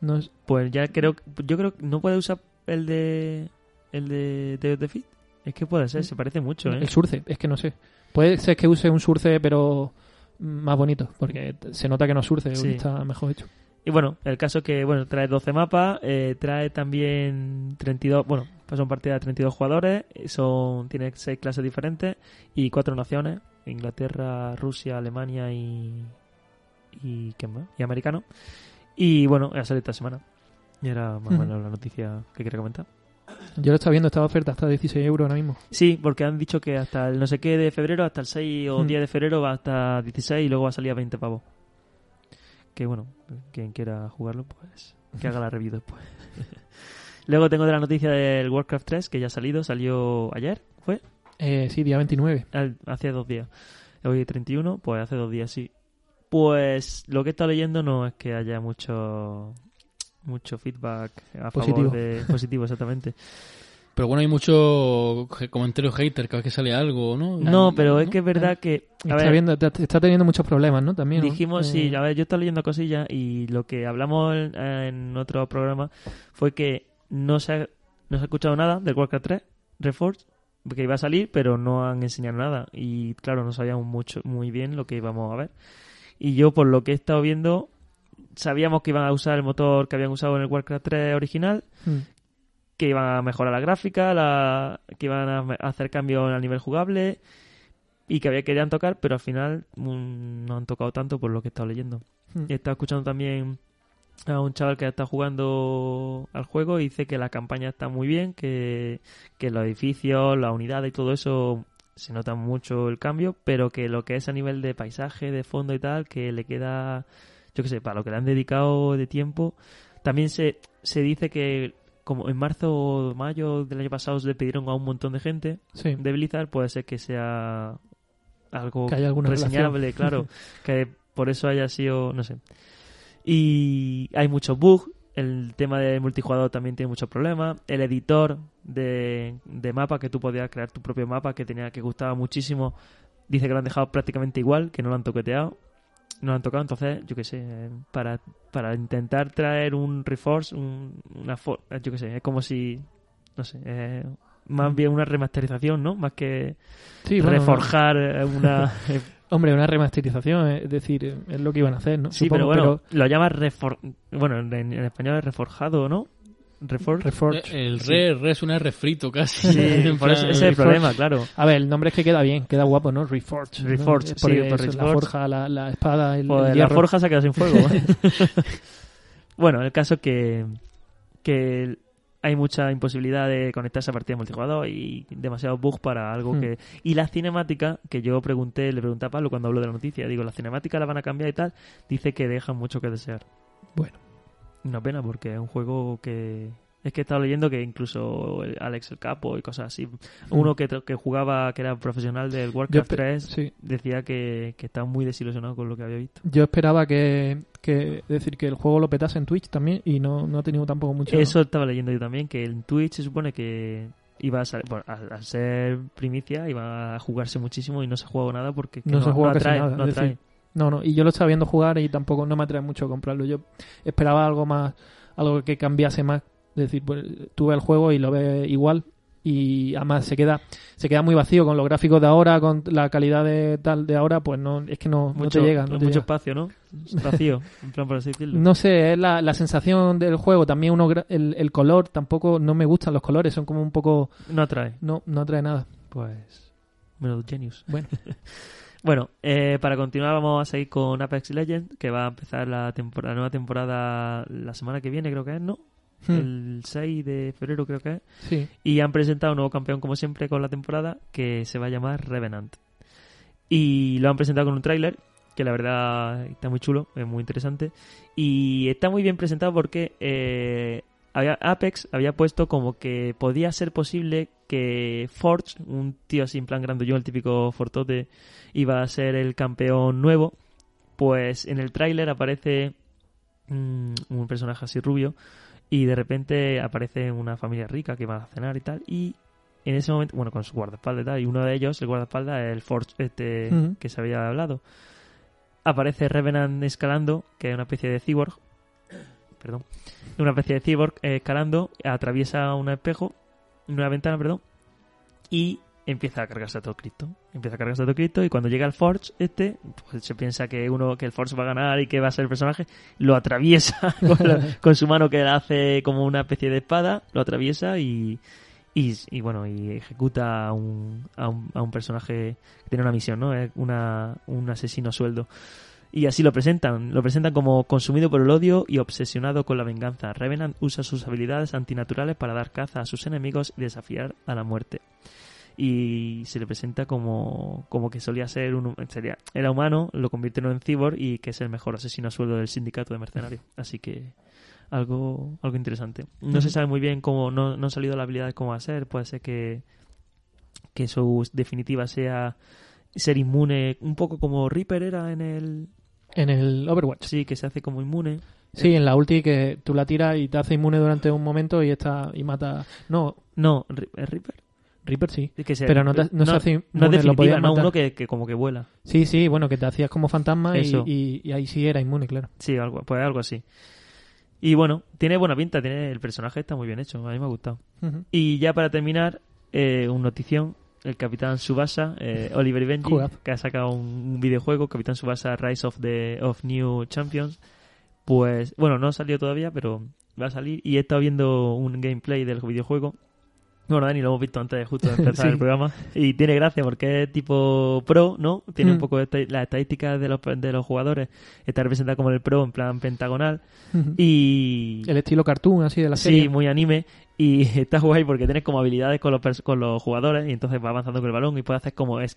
No es- Pues ya creo, yo creo que no puede usar el de el de the Feet. Es que puede ser, se parece mucho, ¿eh? el Surce, es que no sé. Puede ser que use un Surce, pero más bonito, porque se nota que no es Surce, Sí. está mejor hecho. Y bueno, el caso es que, bueno, trae 12 mapas, eh, trae también 32, bueno, pues son partidas de 32 jugadores, son tiene 6 clases diferentes y 4 naciones, Inglaterra, Rusia, Alemania y y ¿qué más? Y americano. Y bueno, ha salido esta semana. Y era más o menos la noticia que quería comentar. Yo lo estaba viendo, estaba oferta hasta 16 euros ahora mismo. Sí, porque han dicho que hasta el no sé qué de febrero, hasta el 6 o Hmm. 10 de febrero va hasta 16 y luego va a salir a 20 pavos. Que bueno, quien quiera jugarlo, pues que haga la review después. luego tengo de la noticia del Warcraft 3, que ya ha salido, salió ayer, ¿fue? Eh, sí, día 29. Al- hace dos días. Hoy 31, pues hace dos días, sí. Pues lo que he estado leyendo no es que haya mucho mucho feedback a Positivo. favor de positivo exactamente. Pero bueno, hay muchos je- comentarios haters cada vez que sale algo, ¿no? No, pero es que es verdad que a Está, ver, viendo, está, teniendo muchos problemas, ¿no? También. ¿no? Dijimos, Eh, sí, a ver, yo estaba leyendo cosillas y lo que hablamos en, en otro programa fue que no se, ha, no se ha escuchado nada del Warcraft 3 Reforged, que iba a salir, pero no han enseñado nada. Y claro, no sabíamos mucho, muy bien lo que íbamos a ver. Y yo, por lo que he estado viendo, sabíamos que iban a usar el motor que habían usado en el Warcraft 3 original, mm. que iban a mejorar la gráfica, la, que iban a hacer cambios a nivel jugable y que había querían tocar, pero al final mm, no han tocado tanto por lo que he estado leyendo. Mm. He estado escuchando también a un chaval que está jugando al juego y dice que la campaña está muy bien, que, que los edificios, las unidades y todo eso se nota mucho el cambio, pero que lo que es a nivel de paisaje, de fondo y tal, que le queda, yo qué sé, para lo que le han dedicado de tiempo. También se, se dice que como en marzo o mayo del año pasado le pidieron a un montón de gente Sí. de Blizzard, puede ser que sea algo Que haya reseñable, claro, que por eso haya sido, no sé. Y hay muchos bugs, el tema del multijugador también tiene muchos problemas, el editor de, de mapa, que tú podías crear tu propio mapa, que tenía que gustaba muchísimo, dice que lo han dejado prácticamente igual, que no lo han toqueteado, no han tocado, entonces, yo qué sé, para, para intentar traer un Reforce, un, una, for- yo qué sé, es como si, no sé, eh, más bien una remasterización, ¿no? Más que Sí, bueno, reforjar eh, una... Hombre, una remasterización, es decir, es lo que iban a hacer, ¿no? sí, Supongo, pero bueno, lo llamas refor... Bueno, en, en español es reforjado, ¿no? Reforge. Reforge. Eh, El re, re es un refrito casi. Sí, por eso ese es el problema, claro. A ver, el nombre es que queda bien, queda guapo, ¿no? Reforge. ¿no? Reforge, Es por sí, eso, por la forja, la, la espada, el, el la forja se ha quedado sin fuego. bueno, el caso que, que hay mucha imposibilidad de conectarse a partida de multijugador y demasiados bugs para algo Hmm. que... Y la cinemática, que yo pregunté, le pregunté a Pablo cuando habló de la noticia, digo, ¿la cinemática la van a cambiar y tal? Dice que dejan mucho que desear. Bueno. Una pena porque es un juego que... Es que he estado leyendo que incluso el Alex el Capo y cosas así. Uno que, que jugaba, que era profesional del Warcraft espe- 3, sí. decía que, que estaba muy desilusionado con lo que había visto. Yo esperaba que, que decir que el juego lo petase en Twitch también y no, no ha tenido tampoco mucho. Eso estaba leyendo yo también, que en Twitch se supone que iba a, sal- bueno, a, a ser primicia, iba a jugarse muchísimo y no se ha jugado nada porque que No se casi atrae, nada, no atrae. decir, No, no, y yo lo estaba viendo jugar y tampoco no me atrae mucho comprarlo. Yo esperaba algo más, algo que cambiase más. Es decir, pues tú ves el juego y lo ves igual y además se queda se queda muy vacío con los gráficos de ahora, con la calidad de tal de ahora, pues no es que no, no mucho, te llega. No, te mucho llega. espacio, ¿no? Vacío, en plan por así decirlo. No sé, es la, la sensación del juego. También uno, el, el color, tampoco no me gustan los colores, son como un poco. No atrae. No, no atrae nada. Pues. Menos genius. Bueno. Bueno, eh, para continuar vamos a seguir con Apex Legends, que va a empezar la, la nueva temporada la semana que viene, creo que es, ¿no? Hmm, El 6 de febrero creo que es. Sí. Y han presentado un nuevo campeón, como siempre, con la temporada, que se va a llamar Revenant. Y lo han presentado con un tráiler, que la verdad está muy chulo, es muy interesante. Y está muy bien presentado porque eh, había, Apex había puesto como que podía ser posible que Forge, un tío así en plan grandullón, el típico Fortote, iba a ser el campeón nuevo. Pues en el tráiler aparece mm, un personaje así rubio y de repente aparece una familia rica que va a cenar y tal y en ese momento, bueno, con su guardaespaldas y tal, y uno de ellos, el guardaespaldas, es el Forge este que se había hablado. Aparece Revenant escalando, que es una especie de cyborg, perdón, una especie de cyborg eh, escalando, atraviesa un espejo, una ventana, perdón, y empieza a cargarse a todo Cristo. Empieza a cargarse a todo Cristo y cuando llega el Forge este, pues se piensa que uno que el Forge va a ganar y que va a ser el personaje, lo atraviesa con, la- con su mano que hace como una especie de espada, lo atraviesa y y, y, bueno, y ejecuta a un, a un, a un personaje que tiene una misión, ¿no? Es una, un asesino sueldo. Y así lo presentan. Lo presentan como consumido por el odio y obsesionado con la venganza. Revenant usa sus habilidades antinaturales para dar caza a sus enemigos y desafiar a la muerte. Y se le presenta como, como que solía ser un sería, era humano, lo convirtieron en cyborg y que es el mejor asesino a sueldo del sindicato de mercenarios. Así que algo, algo interesante. No se sabe muy bien cómo, no, no han salido la habilidad de cómo va a ser. Puede ser que, que su definitiva sea ser inmune, un poco como Reaper era en el. En el Overwatch. Sí, que se hace como inmune. Sí, en la ulti que tú la tiras y te hace inmune durante un momento y está y mata. No, No, ¿es Reaper. Reaper sí. Es que se- Pero no, te- no se hace no es inmune, lo podías no, uno que, que como que vuela. Sí, sí, bueno, que te hacías como fantasma y, Eso. y, y ahí sí era inmune, claro. Sí, algo, pues algo así. Y bueno, tiene buena pinta, tiene el personaje está muy bien hecho, a mí me ha gustado. Y ya para terminar, eh, un notición. El Capitán Subasa, eh, Oliver y Benji, que ha sacado un, videojuego, Capitán Subasa Rise of the of New Champions. Pues, bueno, no ha salido todavía, pero va a salir. Y he estado viendo un gameplay del videojuego. Bueno, Dani, lo hemos visto antes justo de empezar Sí. el programa. Y tiene gracia porque es tipo pro, ¿no? Tiene un Mm. poco de las estadísticas de los, de los jugadores. Está representada como el pro, en plan pentagonal. Y, El estilo cartoon así de la Sí, serie. muy anime. Y está guay porque tienes como habilidades con los, con los jugadores y entonces va avanzando con el balón y puedes hacer como... Es,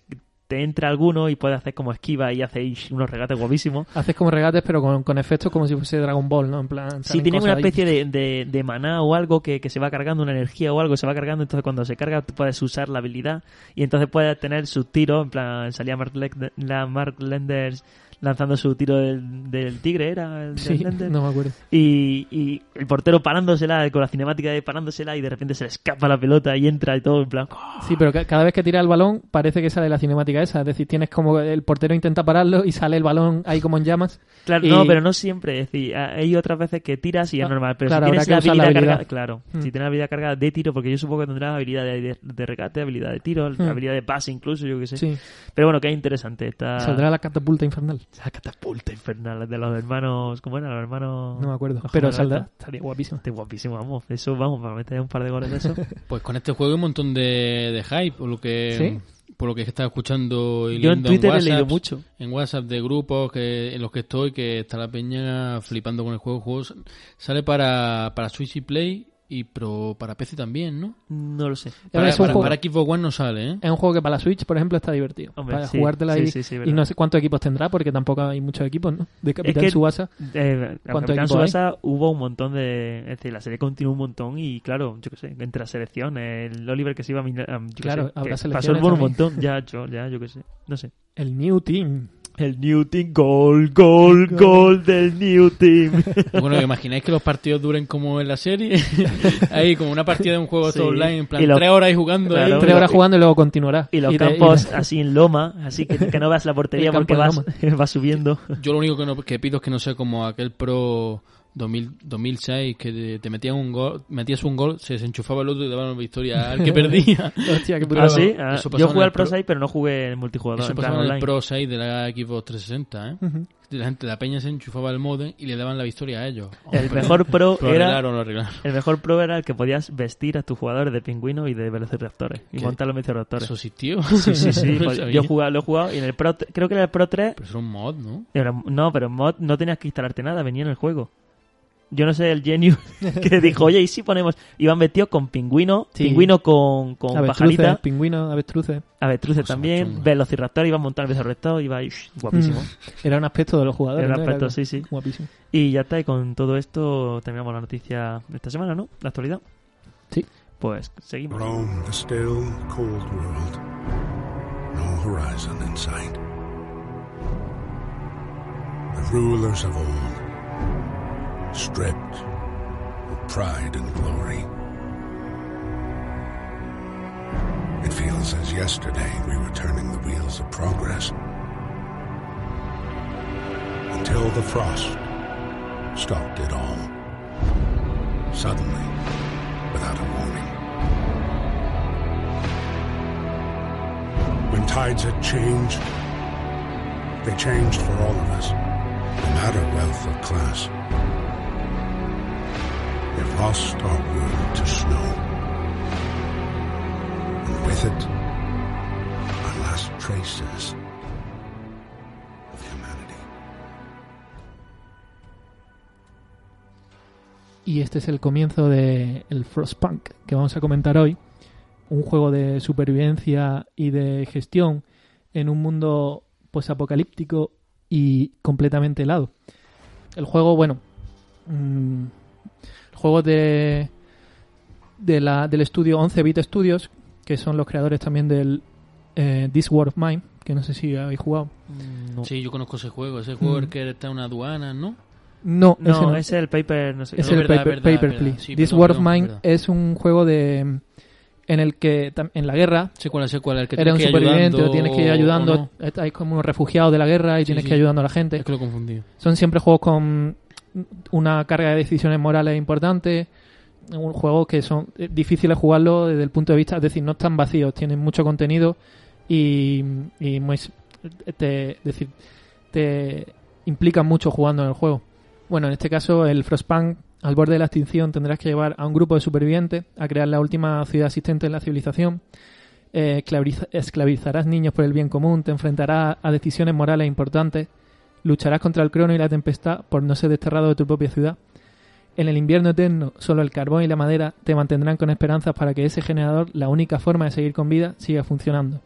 te entra alguno y puedes hacer como esquiva y hacéis unos regates guapísimos. Haces como regates, pero con, con efectos como si fuese Dragon Ball, ¿no? En plan. Si salen tienes una especie de, de, de maná o algo que, que se va cargando, una energía o algo se va cargando, entonces cuando se carga tú puedes usar la habilidad y entonces puedes tener sus tiros, en plan salía Mark, la Mark Lenders lanzando su tiro del, del tigre, ¿era? El Sí, no me acuerdo. Y, y el portero parándosela, con la cinemática de parándosela, y de repente se le escapa la pelota y entra y todo, en plan. Sí, pero ca- cada vez que tira el balón parece que sale la cinemática esa. Es decir, tienes como el portero intenta pararlo y sale el balón ahí como en llamas. Claro, Y- no, pero no siempre. Es decir, hay otras veces que tiras y es Ah, normal. Pero claro, si tienes la habilidad, la habilidad. cargada, claro, si tienes la habilidad cargada de tiro, porque yo supongo que tendrás habilidad de, de, de regate, habilidad de tiro, Hmm. habilidad de pase incluso, yo que sé. Sí. Pero bueno, que es interesante. Está Saldrá la catapulta infernal. Esa catapulta infernal de los hermanos. ¿Cómo eran los hermanos? No me acuerdo. los Pero saldrá. Estaría guapísimo. Este guapísimo, vamos. Eso, vamos, para meter un par de goles de eso. Pues con este juego hay un montón de, de hype, por lo que ¿Sí? por lo que he estado escuchando y yo en Twitter he WhatsApp, leído mucho. En WhatsApp de grupos que en los que estoy, que está la peña flipando con el juego. El juego sale para, para Switch y Play y pero para PC también, ¿no? No lo sé. Para, es un para- juego- para Xbox One no sale, ¿eh? Es un juego que para la Switch, por ejemplo, está divertido. Hombre, para sí, jugártela sí, ahí. sí, sí, y no sé cuántos equipos tendrá, porque tampoco hay muchos equipos, ¿no? De Capitán que- Subasa. Eh, la ¿Cuánto Capitán? Tsubasa hubo un montón de... Es decir, la serie continuó un montón y claro, yo qué sé, entre las selecciones, el Oliver que se iba a... yo Claro, sé, habrá que selecciones Pasó por un montón, ya, yo, ya, yo qué sé, no sé. El New Team. El New Team, gol, gol, gol del New Team. Bueno, ¿os imagináis que los partidos duren como en la serie? ahí, como una partida de un juego Sí. esto online, en plan, Y lo- tres horas ahí jugando. Claro. ahí. Tres horas jugando y luego continuará. y los campos te- así en loma, así que, que no veas la portería porque vas, vas subiendo. Yo lo único que, no, que pido es que no sea como aquel Pro 2000, 2006 que te, metían un gol, metías un gol, se desenchufaba el otro y daban una victoria al que perdía. Hostia, qué Ah, sí, ah, yo jugué al el Pro Pro- 6, pero no jugué en multijugador, Eso en pasaba en el. Pro 6 de la Xbox 360, ¿eh? Ujú. La gente, la peña se enchufaba el modem y le daban la victoria a ellos. El Hombre, mejor Pro Lo era lo el mejor Pro era el que podías vestir a tus jugadores de pingüino y de velociraptores y montar los velociraptores. Eso existió. Sí, sí, sí. No pues sabía. yo he jugado, lo he jugado y en el Pro, creo que era el Pro 3 Pero eso era un mod, ¿no? Era- no, pero en mod no tenías que instalarte nada, venía en el juego. Yo no sé, el genio que dijo, oye, ¿y si ponemos? Iban vestidos con pingüino, Sí. pingüino con, con Avestruces, pajarita, pingüinos, avestruces. avestruces Cosa también, chunga. velociraptor, iban montando el velociraptor, iba shh, guapísimo. Mm. Era un aspecto de los jugadores. Era un ¿no? aspecto, sí, sí. Guapísimo. Y ya está, y con todo esto terminamos la noticia de esta semana, ¿no? La actualidad. Sí. Pues seguimos. Roam the still, cold world. No horizon in sight. The rulers of old, stripped of pride and glory. It feels as yesterday we were turning the wheels of progress. Until the frost stopped it all. Suddenly, without a warning. When tides had changed, they changed for all of us, no matter wealth or class. Lost our snow. Y este es el comienzo de el Frostpunk que vamos a comentar hoy. Un juego de supervivencia y de gestión en un mundo pues apocalíptico y completamente helado. El juego, bueno, mm, el juego de, de la, del estudio 11-bit Studios, que son los creadores también del eh, This War of Mine, que no sé si habéis jugado. Mm, No, Sí, yo conozco ese juego. Ese juego Mm. el que está en una aduana, ¿no? No, ese no, no. es el paper, no sé. Es No, el verdad, Paper, verdad, Paper verdad. Please. Sí, This perdón, War of perdón, Mine verdad. es un juego de en el que tam- en la guerra Sé cuál cuál. El que eres un que superviviente o ayudando tienes que ir ayudando. no. Hay como unos refugiados de la guerra y Sí, tienes sí. que ir ayudando a la gente. Es que lo he confundido. Son siempre juegos con una carga de decisiones morales importante. Un juego que son eh, difíciles jugarlo desde el punto de vista, es decir, no están vacíos, tienen mucho contenido y, te, implican mucho jugando en el juego. Bueno, en este caso, el Frostpunk, al borde de la extinción, tendrás que llevar a un grupo de supervivientes a crear la última ciudad existente en la civilización. Eh, esclaviza- esclavizarás niños por el bien común, te enfrentarás a decisiones morales importantes, lucharás contra el crono y la tempestad por no ser desterrado de tu propia ciudad. En el invierno eterno, solo el carbón y la madera te mantendrán con esperanzas para que ese generador, la única forma de seguir con vida, siga funcionando.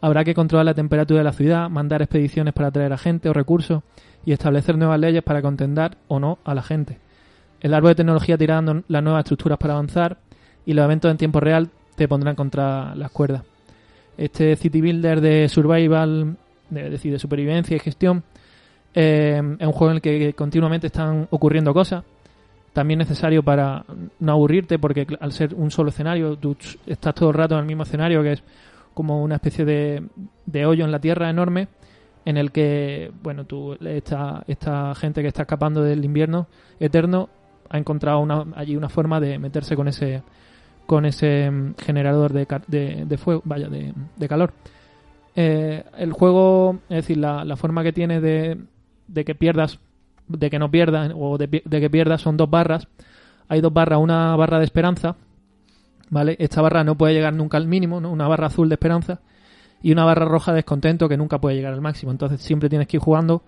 Habrá que controlar la temperatura de la ciudad, mandar expediciones para traer a gente o recursos y establecer nuevas leyes para contendar o no a la gente. El árbol de tecnología dando las nuevas estructuras para avanzar y los eventos en tiempo real te pondrán contra las cuerdas. Este City Builder de Survival, de, decir, de supervivencia y gestión, eh, es un juego en el que continuamente están ocurriendo cosas. También necesario para no aburrirte, porque al ser un solo escenario, tú estás todo el rato en el mismo escenario, que es como una especie de, de hoyo en la tierra enorme, en el que, bueno, tú, esta, gente que está escapando del invierno eterno ha encontrado una, allí una forma de meterse con ese con ese mm, generador de, de, de fuego, vaya, de, de calor. Eh, el juego, es decir, la, la forma que tiene de, de que pierdas, de que no pierdas, o de, de que pierdas son dos barras. Hay dos barras, una barra de esperanza, ¿vale? Esta barra no puede llegar nunca al mínimo, ¿no? Una barra azul de esperanza y una barra roja de descontento que nunca puede llegar al máximo. Entonces siempre tienes que ir jugando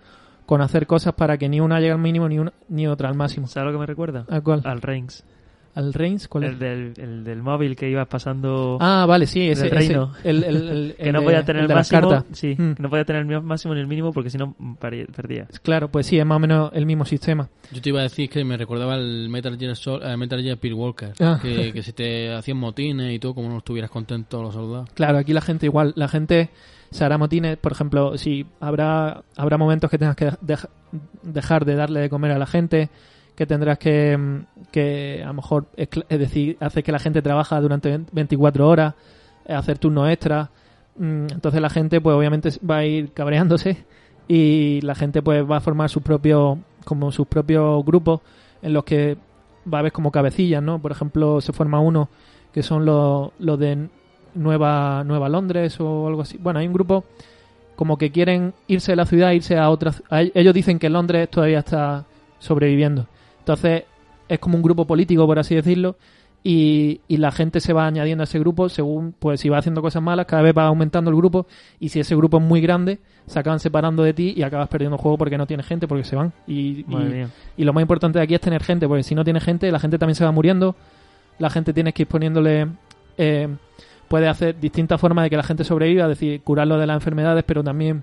con hacer cosas para que ni una llegue al mínimo ni una ni otra al máximo. ¿Sabes lo que me recuerda? ¿A cuál? Al Reigns. Al Reigns, ¿cuál es? El del, el del móvil que ibas pasando. Ah, vale, sí, ese, del ese- reino. el, el- el- que no podía tener el máximo. Sí, Mm. que no podía tener el máximo ni el mínimo porque si no perdía. Claro, pues sí, es más o menos el mismo sistema. Yo te iba a decir que me recordaba el Metal Gear, Sol, eh, Metal Gear Peer Walker, Ah. que, que se te hacían motines y todo, como no estuvieras contentos los soldados. Claro, aquí la gente igual, la gente se hará motines, por ejemplo, si habrá habrá momentos que tengas que dej- dejar de darle de comer a la gente, que tendrás que, mm, que a lo mejor, es, decir, hacer que la gente trabaja durante 20 24 horas, eh, hacer turnos extras, Mm, entonces la gente pues obviamente va a ir cabreándose y la gente pues va a formar sus propios, como sus propios grupos en los que va a haber como cabecillas, ¿no? Por ejemplo, se forma uno que son los, los de Nueva, Nueva Londres o algo así. Bueno, hay un grupo como que quieren irse de la ciudad, irse a otras. Ellos dicen que Londres todavía está sobreviviendo. Entonces, es como un grupo político, por así decirlo, y, y la gente se va añadiendo a ese grupo según, pues, si va haciendo cosas malas, cada vez va aumentando el grupo, y si ese grupo es muy grande, se acaban separando de ti y acabas perdiendo el juego porque no tiene gente, porque se van. Y, y- y lo más importante de aquí es tener gente, porque si no tiene gente, la gente también se va muriendo. La gente tiene que ir poniéndole. eh, puede hacer distintas formas de que la gente sobreviva, es decir, curarlo de las enfermedades, pero también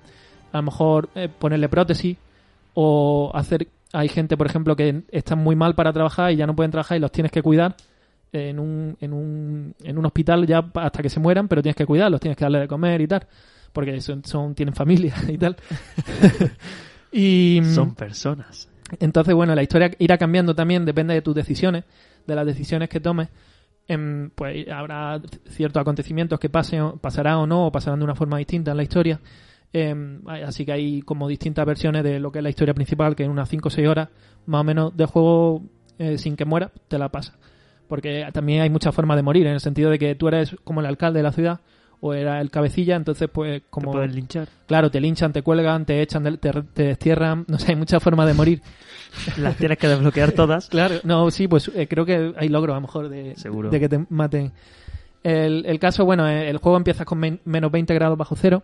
a lo mejor eh, ponerle prótesis o hacer. Hay gente, por ejemplo, que están muy mal para trabajar y ya no pueden trabajar y los tienes que cuidar en un, en un, en un hospital ya hasta que se mueran, pero tienes que cuidarlos, tienes que darle de comer y tal, porque son, son tienen familia y tal. y Son personas. entonces, bueno, la historia irá cambiando también, depende de tus decisiones, de las decisiones que tomes. Em, pues habrá ciertos acontecimientos que pasen, pasarán o no, o pasarán de una forma distinta en la historia. Em, así que hay como distintas versiones de lo que es la historia principal, que en unas 5 o 6 horas, más o menos, de juego eh, sin que muera, te la pasa. Porque también hay muchas formas de morir, en el sentido de que tú eres como el alcalde de la ciudad, o era el cabecilla, entonces pues Te como... pueden linchar. Claro, te linchan, te cuelgan, te echan, te, te destierran, no sé, hay muchas formas de morir. Las tienes que desbloquear todas. Claro, no, sí, pues eh, creo que hay logro a lo mejor de, Seguro. de que te maten. El, el caso, bueno, eh, el juego empieza con men- menos 20 grados bajo cero.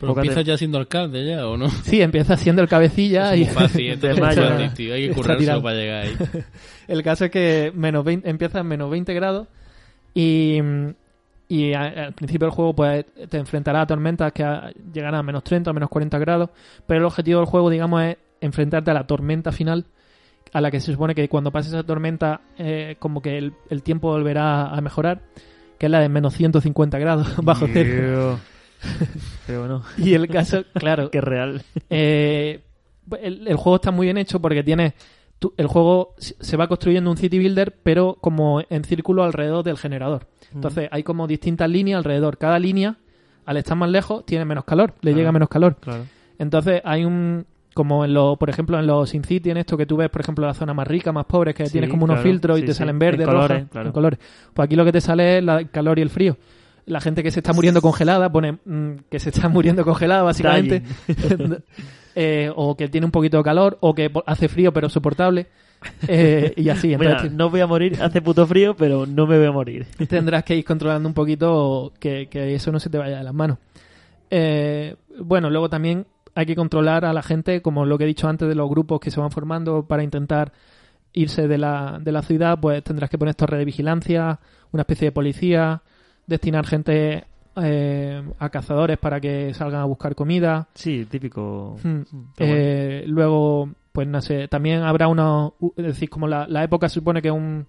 Pero Fíjate. empiezas ya siendo alcalde ya, ¿o no? Sí, empieza siendo el cabecilla Es y muy fácil, entonces Del es Maya. muy fácil, tío, hay que currárselo para llegar ahí. el caso es que menos 20, empieza en menos 20 grados y, y a- al principio del juego pues te enfrentará a tormentas que llegarán a menos 30 o menos 40 grados, pero el objetivo del juego, digamos, es enfrentarte a la tormenta final a la que se supone que cuando pase esa tormenta eh, como que el, el tiempo volverá a mejorar, que es la de menos 150 grados bajo cero. Pero bueno, Y el caso, claro, que es real. eh, el, el juego está muy bien hecho porque tiene el juego se va construyendo un city builder pero como en círculo alrededor del generador. Entonces hay como distintas líneas alrededor. Cada línea al estar más lejos tiene menos calor le Claro. llega menos calor. Claro. entonces hay un como en lo por ejemplo en los Sin City en esto que tú ves por ejemplo la zona más rica más pobre que Sí, tienes como unos claro, filtros y te sí. salen En verdes colores, rojas en colores. Pues aquí lo que te sale es el calor y el frío la gente que se está muriendo congelada pone mm, que se está muriendo congelada básicamente eh, o que tiene un poquito de calor, o que hace frío pero soportable, eh, y así. Mira, Entonces no voy a morir, hace puto frío, pero no me voy a morir. tendrás que ir controlando un poquito que, que eso no se te vaya de las manos. Eh, bueno, luego también hay que controlar a la gente, como lo que he dicho antes de los grupos que se van formando para intentar irse de la, de la ciudad, pues tendrás que poner torre de vigilancia, una especie de policía, destinar gente eh, a cazadores para que salgan a buscar comida. Sí, típico. Hmm. Bueno. Eh, luego, pues no sé, también habrá una, es decir, como la, la época se supone que es, un,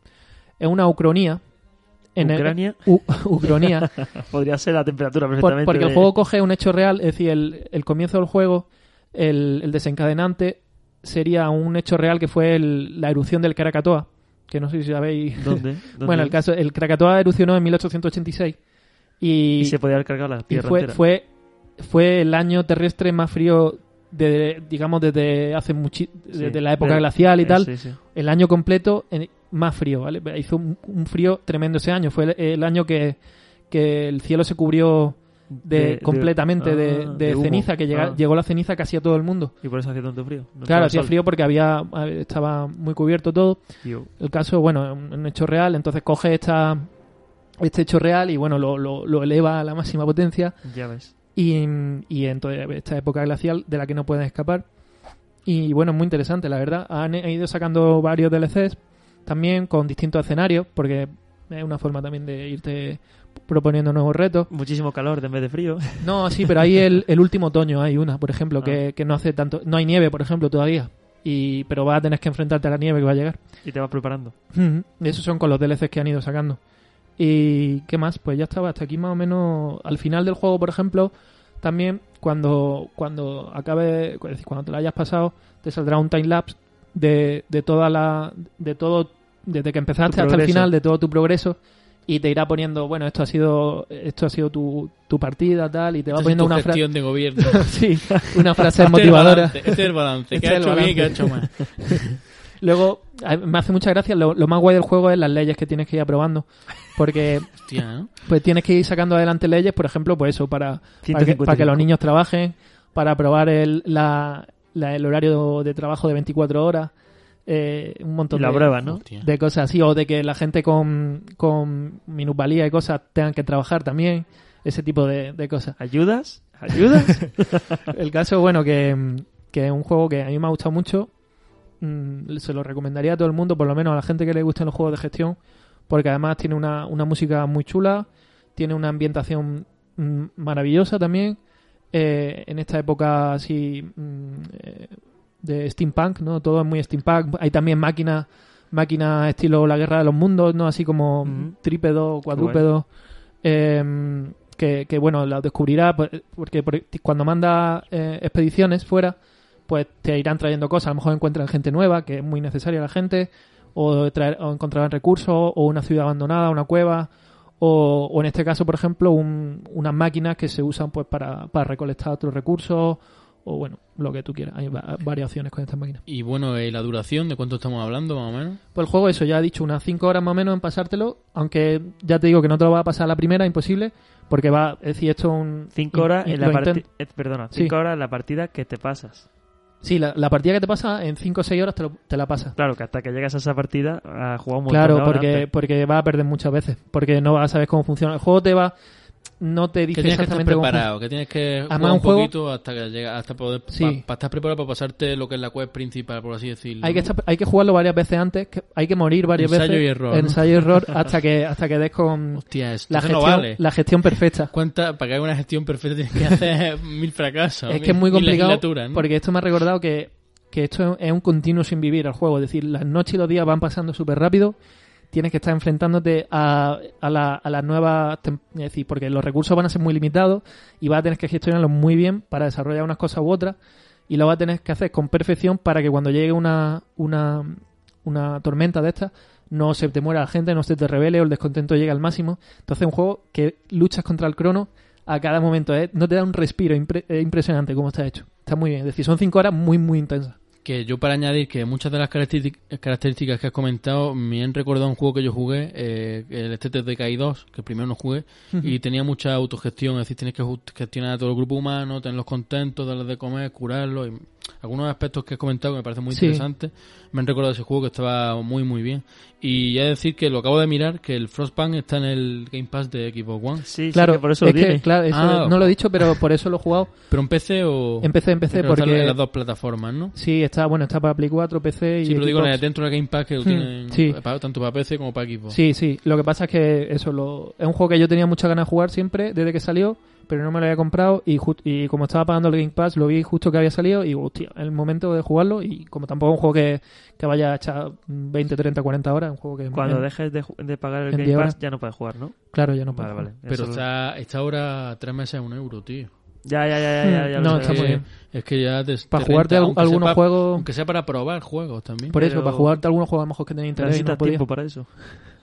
es una ucronía. En el- Ucrania u- ucronía, podría ser la temperatura por- perfectamente. porque el juego coge un hecho real, es decir, el, el comienzo del juego, el, el desencadenante sería un hecho real que fue el- la erupción del Krakatoa, que no sé si sabéis. ¿Dónde? ¿Dónde? bueno, el caso, el Krakatoa erupcionó en 1886 y, Y se podía haber cargado la y fue, entera. fue, fue el año terrestre más frío de, digamos, desde hace muchi desde la época glacial y eh, tal. sí, sí. El año completo en- más frío, ¿vale? Hizo un, un frío tremendo ese año. Fue el, el año que, que el cielo se cubrió de, completamente de, ah, de ceniza, que llega- Ah, llegó la ceniza casi a todo el mundo. Y por eso hacía tanto frío. No claro, hacía sol. frío porque había estaba muy cubierto todo. El caso, bueno, es un, un hecho real, entonces coge esta este hecho real y bueno, lo, lo, lo eleva a la máxima potencia ya ves. y, y entonces esta época glacial de la que no pueden escapar. Y bueno, es muy interesante, la verdad. Han, han ido sacando varios DLCs también con distintos escenarios, porque es una forma también de irte proponiendo nuevos retos. Muchísimo calor en vez de frío. No, sí, pero ahí el, el último otoño hay una, por ejemplo, que, Ah. que no hace tanto... No hay nieve, por ejemplo, todavía. Y, pero vas a tener que enfrentarte a la nieve que va a llegar. Y te vas preparando. Esos son con los DLCs que han ido sacando. ¿Y qué más? Pues ya estaba hasta aquí más o menos. Al final del juego, por ejemplo, también cuando, cuando acabe, es decir, cuando te lo hayas pasado, te saldrá un time lapse de, de toda la. de todo. desde que empezaste hasta el final, de todo tu progreso. Y te irá poniendo, bueno, esto ha sido, esto ha sido tu, tu partida, tal, y te va Esta poniendo una frase. de gobierno. sí, una frase Este motivadora. Este es el balance. Este ¿Qué ha hecho bien y ha hecho mal? Luego, me hace mucha gracia, lo, lo más guay del juego es las leyes que tienes que ir aprobando. Porque Hostia, ¿no? pues tienes que ir sacando adelante leyes, por ejemplo, pues eso, para, para, que, 155. para que los niños trabajen, para aprobar el, la, la- el horario de trabajo de 24 horas, eh, un montón de, apruebas, ¿no? De cosas así, o de que la gente con, con minusvalía y cosas tengan que trabajar también, ese tipo de, de cosas. ¿Ayudas? ¿Ayudas? El caso, bueno, que, que es un juego que a mí me ha gustado mucho. Mm, se lo recomendaría a todo el mundo, por lo menos a la gente que le gusten los juegos de gestión, porque además tiene una, una música muy chula, tiene una ambientación mm, maravillosa también. eh, en esta época así mm, eh, de steampunk, ¿no? Todo es muy steampunk. Hay también máquinas máquinas estilo la guerra de los mundos, ¿no? Así como Ujú. trípedo, cuadrúpedo. eh, que, que, bueno, las descubrirá porque, porque cuando manda eh, expediciones fuera, pues te irán trayendo cosas. A lo mejor encuentran gente nueva, que es muy necesaria la gente, o, traer, o encontrarán recursos, o una ciudad abandonada, una cueva, o, o en este caso, por ejemplo, un- unas máquinas que se usan pues para, para recolectar otros recursos, o bueno, lo que tú quieras. Hay va- variaciones con estas máquinas. Y bueno, ¿y la duración? ¿De cuánto estamos hablando, más o menos? Pues el juego, eso, ya he dicho, unas 5 horas más o menos en pasártelo, aunque ya te digo que no te lo va a pasar a la primera, imposible, porque va, es decir, esto es un... Cinco horas y- y en la partida. intent- Perdona, Sí. cinco horas en la partida que te pasas. Sí, la, la partida que te pasa en 5 o 6 horas te, lo- te la pasa. Claro, que hasta que llegas a esa partida has jugado un montón Claro, de horas porque, antes. porque vas a perder muchas veces, porque no vas a saber cómo funciona. El juego te va, no te Que dice que estar exactamente cómo funciona. preparado, que tienes que Además, jugar un juego- poquito hasta que llega, hasta poder, Sí. para estar preparado para pasarte lo que es la quest principal, por así decirlo. Hay que, estar- hay que jugarlo varias veces antes, que hay que morir varias Ensayo veces. y error. Ensayo y error hasta que, hasta que des con Hostia, esto la no gestión, vale. la gestión perfecta. ¿Cuánta, para que haga una gestión perfecta tienes que hacer mil fracasos. es mil- que es muy complicado porque esto me ha recordado que, que esto es un continuo sin vivir al juego. Es decir, las noches y los días van pasando súper rápido. Tienes que estar enfrentándote a, a, la, las nuevas. Es decir, porque los recursos van a ser muy limitados y vas a tener que gestionarlos muy bien para desarrollar unas cosas u otras. Y lo vas a tener que hacer con perfección para que cuando llegue una, una, una tormenta de estas no se te muera la gente, no se te revele o el descontento llegue al máximo. Entonces, es un juego que luchas contra el crono a cada momento. ¿eh? No te da un respiro impre- eh, impresionante como está hecho. Está muy bien. Es decir, son cinco horas muy, muy intensas. Que yo para añadir que muchas de las característic- características que has comentado me han recordado un juego que yo jugué, eh, el TTDKI 2, que primero no jugué, y tenía mucha autogestión, es decir, tienes que gestionar a todo el grupo humano, tenerlos contentos, darles de comer, curarlos, y algunos aspectos que has comentado que me parecen muy Sí. interesantes, me han recordado ese juego que estaba muy muy bien. Y ya decir que lo acabo de mirar, que el Frostpunk está en el Game Pass de Xbox One, Sí, sí, Claro, que por eso es lo que, tiene. claro, eso Ah. no lo he dicho, pero por eso lo he jugado. pero en PC o... Empecé, empecé Creo que está porque... en las dos plataformas, ¿no? Sí, está, bueno, está para Play 4, PC y Sí, pero digo Xbox. dentro del Game Pass que lo Hmm, tienen sí. tanto para PC como para Xbox. Sí, sí. Lo que pasa es que eso lo... es un juego que yo tenía muchas ganas de jugar siempre desde que salió, pero no me lo había comprado y, y como estaba pagando el Game Pass lo vi justo que había salido y digo, hostia, el momento de jugarlo y como tampoco es un juego que, que vaya a echar 20, 30, 40 horas, un juego que... Cuando en- dejes de, ju- de pagar el Game 10 Pass ya no puedes jugar, ¿no? Claro, ya no puedo Vale. Pero está, está ahora tres meses a un euro, tío. Ya, ya, ya, ya, ya, No, está es muy bien. Es que ya te, Para te jugarte renta, algunos juegos... Aunque sea para probar juegos también. Por eso, pero- para jugarte algunos juegos a lo mejor que tenéis interés y Necesitas no podía. tiempo para eso.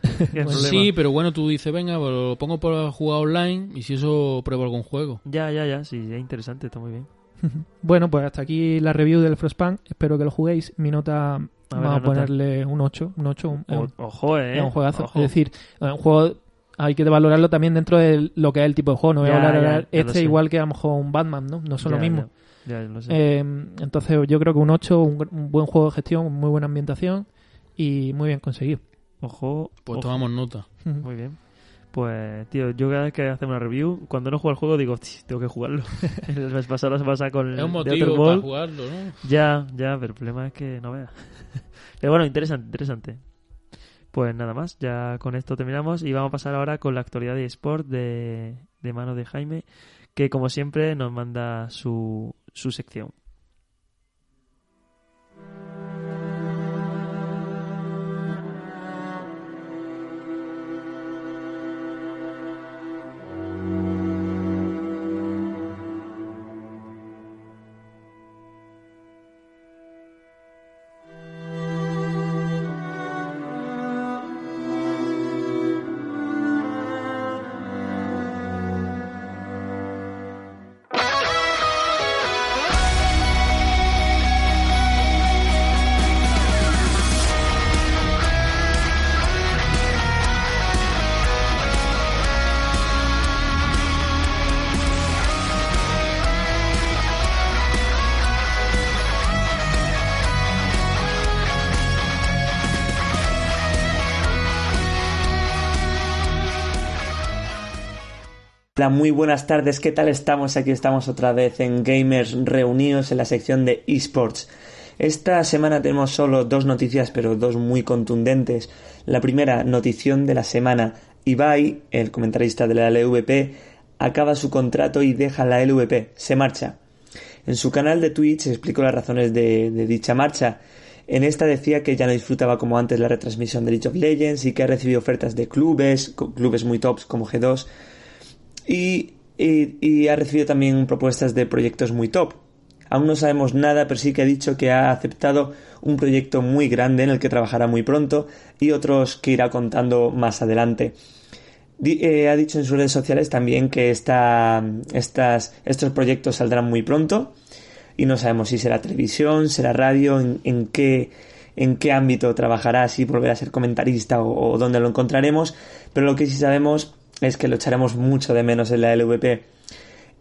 Sí, pero bueno, tú dices, venga, pues lo pongo para jugar online y si eso pruebo algún juego. Ya, ya, ya, sí, es interesante, está muy bien. Bueno, pues hasta aquí la review del Frostpunk. Espero que lo juguéis. Mi nota, ver, vamos a ponerle un 8. Un 8 un- O- ojo, eh. es un juegazo. Ojo. Es decir, es un juego hay que valorarlo también dentro de lo que es el tipo de juego. No voy a hablar este igual que a lo mejor un Batman, ¿no? No son Ya, lo mismo. Ya, ya lo sé. Eh, entonces yo creo que un 8, un, un buen juego de gestión, muy buena ambientación y muy bien conseguido. Ojo. Pues ojo. tomamos nota. Muy bien. Pues, tío, yo cada vez que hacemos una review, cuando no juego el juego, digo, "Tch, tengo que jugarlo. el mes pasado se pasa con el Es un motivo para jugarlo, ¿no? Ya, ya, pero el problema es que no veas. pero bueno, interesante, interesante. Pues nada más, ya con esto terminamos y vamos a pasar ahora con la actualidad de eSport de, de mano de Jaime, que como siempre nos manda su, su sección. Muy buenas tardes, ¿qué tal estamos? Aquí estamos otra vez en Gamers reunidos en la sección de esports. Esta semana tenemos solo dos noticias, pero dos muy contundentes. La primera, notición de la semana. Ibai, el comentarista de la LVP, acaba su contrato y deja la LVP, se marcha. En su canal de Twitch explicó las razones de, de dicha marcha. En esta decía que ya no disfrutaba como antes la retransmisión de League of Legends y que ha recibido ofertas de clubes, clubes muy tops como G2, y, y, ha recibido también propuestas de proyectos muy top. Aún no sabemos nada, pero sí que ha dicho que ha aceptado un proyecto muy grande en el que trabajará muy pronto y otros que irá contando más adelante. Eh, ha dicho en sus redes sociales también que esta, estas, estos proyectos saldrán muy pronto y no sabemos si será televisión, será radio, en, qué en qué ámbito trabajará, si volverá a ser comentarista o dónde lo encontraremos, pero lo que sí sabemos es que lo echaremos mucho de menos en la LVP.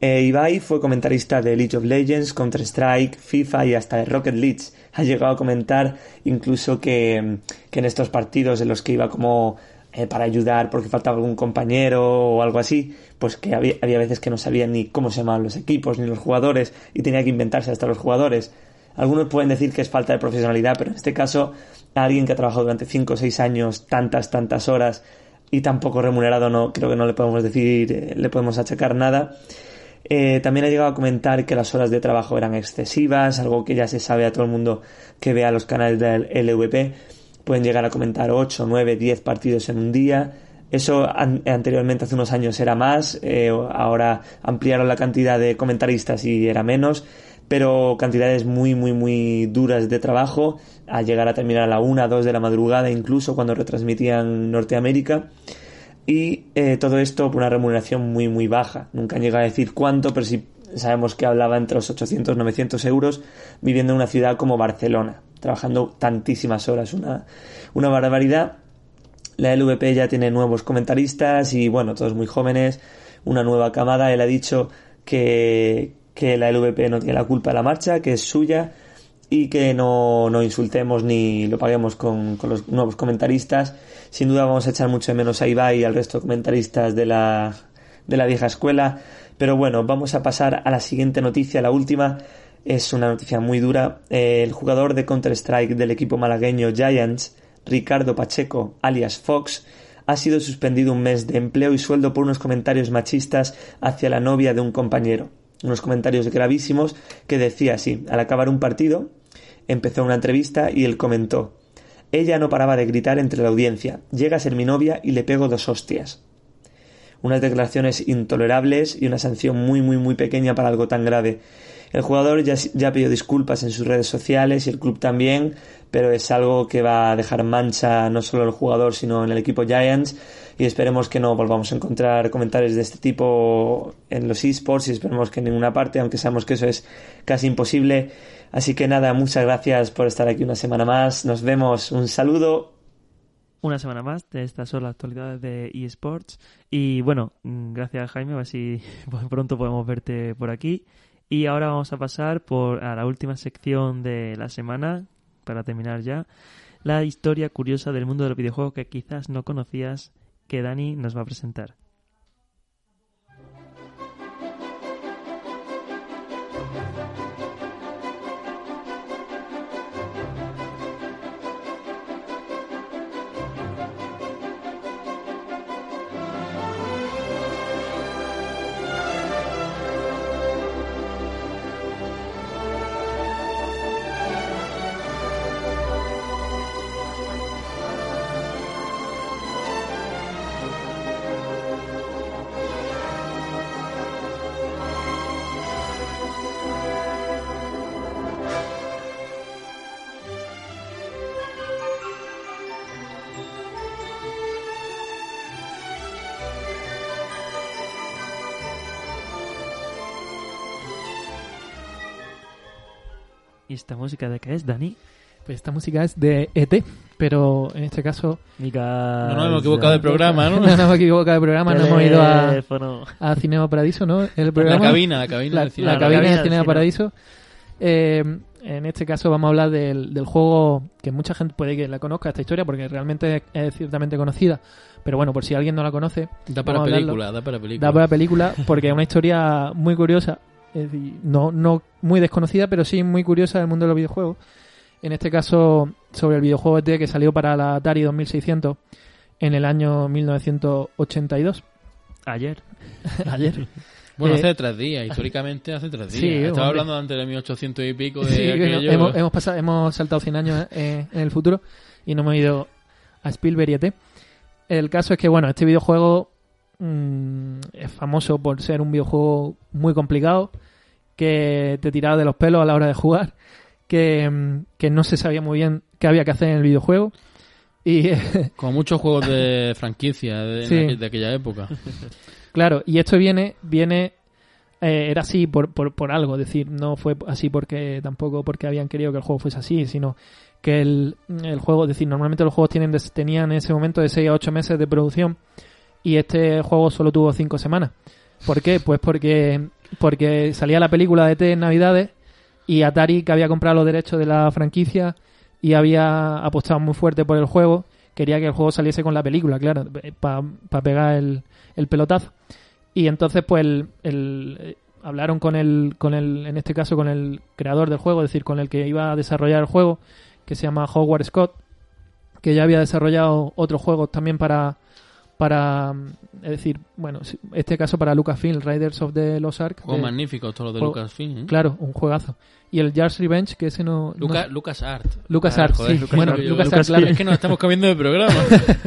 Eh, Ibai fue comentarista de League of Legends, Counter-Strike, FIFA y hasta de Rocket League. Ha llegado a comentar incluso que, que en estos partidos en los que iba como eh, para ayudar porque faltaba algún compañero o algo así, pues que había, había veces que no sabía ni cómo se llamaban los equipos ni los jugadores y tenía que inventarse hasta los jugadores. Algunos pueden decir que es falta de profesionalidad, pero en este caso, alguien que ha trabajado durante 5 o 6 años, tantas, tantas horas, y tampoco remunerado no creo que no le podemos decir eh, le podemos achacar nada. Eh, también ha llegado a comentar que las horas de trabajo eran excesivas algo que ya se sabe a todo el mundo que vea los canales del LVP pueden llegar a comentar 8, 9, 10 partidos en un día. Eso an anteriormente hace unos años era más eh, ahora ampliaron la cantidad de comentaristas y era menos pero cantidades muy, muy, muy duras de trabajo, a llegar a terminar a la 1, 2 de la madrugada, incluso cuando retransmitían Norteamérica. Y eh, todo esto por una remuneración muy, muy baja. Nunca han llegado a decir cuánto, pero sí sabemos que hablaba entre los 800 y 900 euros viviendo en una ciudad como Barcelona, trabajando tantísimas horas, una, una barbaridad. La LVP ya tiene nuevos comentaristas y bueno, todos muy jóvenes, una nueva camada. Él ha dicho que, que la LVP no tiene la culpa de la marcha, que es suya y que no, no insultemos ni lo paguemos con, con, los nuevos comentaristas. Sin duda vamos a echar mucho de menos a Ibai y al resto de comentaristas de la, de la vieja escuela. Pero bueno, vamos a pasar a la siguiente noticia, la última. Es una noticia muy dura. El jugador de Counter-Strike del equipo malagueño Giants, Ricardo Pacheco, alias Fox, ha sido suspendido un mes de empleo y sueldo por unos comentarios machistas hacia la novia de un compañero unos comentarios gravísimos que decía así, al acabar un partido, empezó una entrevista y él comentó, ella no paraba de gritar entre la audiencia, llega a ser mi novia y le pego dos hostias. Unas declaraciones intolerables y una sanción muy muy muy pequeña para algo tan grave. El jugador ya, ya pidió disculpas en sus redes sociales y el club también, pero es algo que va a dejar mancha no solo el jugador sino en el equipo Giants y esperemos que no volvamos a encontrar comentarios de este tipo en los esports y esperemos que en ninguna parte, aunque sabemos que eso es casi imposible. Así que nada, muchas gracias por estar aquí una semana más. Nos vemos. Un saludo. Una semana más de estas son las actualidades de eSports. Y bueno, gracias Jaime, a ver si pronto podemos verte por aquí. Y ahora vamos a pasar por a la última sección de la semana, para terminar ya, la historia curiosa del mundo del videojuego que quizás no conocías que Dani nos va a presentar. ¿Y esta música de qué es, Dani? Pues esta música es de ET, pero en este caso Mica... No nos hemos equivocado de programa, ¿no? no nos hemos equivocado de programa, no hemos ido a, Teléfono. a Cinema Paradiso, ¿no? El La cabina, la cabina la, del cine. la la cabina cabina de del Cinema cine. Paradiso. Eh, en este caso vamos a hablar del, del juego que mucha gente puede que la conozca esta historia porque realmente es ciertamente conocida. Pero bueno, por si alguien no la conoce, Da para vamos a hablarlo. película, da para película. da para película porque es una historia muy curiosa, es decir, no, no muy desconocida, pero sí muy curiosa del mundo de los videojuegos. En este caso, sobre el videojuego ET que salió para la Atari 2600 en el año 1982. Ayer. Ayer. Bueno, Eh, hace tres días, históricamente hace tres días. Sí, Estaba hombre. hablando antes de 1800 y pico de Sí, aquello. hemos, hemos pasado, hemos saltado 100 años eh, en el futuro y no hemos ido a Spielberg y ET. El caso es que, bueno, este videojuego mm, es famoso por ser un videojuego muy complicado, que te tiraba de los pelos a la hora de jugar, que, mm, que no se sabía muy bien qué había que hacer en el videojuego. Y Como muchos juegos de franquicia de, Sí. de aquella época. Claro, y esto viene, viene, eh, era así por, por, por algo, es decir, no fue así porque tampoco porque habían querido que el juego fuese así, sino que el, el juego, es decir, normalmente los juegos tienen, tenían en ese momento de 6 a 8 meses de producción y este juego solo tuvo 5 semanas. ¿Por qué? Pues porque, porque salía la película de T en Navidades y Atari, que había comprado los derechos de la franquicia y había apostado muy fuerte por el juego, quería que el juego saliese con la película, claro, para pegar el, el pelotazo. Y entonces, pues, el, el- eh, hablaron con el, con el, en este caso, con el creador del juego, es decir, con el que iba a desarrollar el juego, que se llama Howard Scott, que ya había desarrollado otros juegos también para, para, es decir, bueno, este caso para Lucasfilm, Riders of the Lost Ark. Juegos de- magníficos, todos los de juego- Lucasfilm. ¿eh? Claro, un juegazo. Y el Jars Revenge, que ese no... no- Luca, Lucas Art. Lucas Ah, Art, joder, sí. Lucas bueno, yo- Lucas Art, claro. Es que nos estamos cambiando de programa.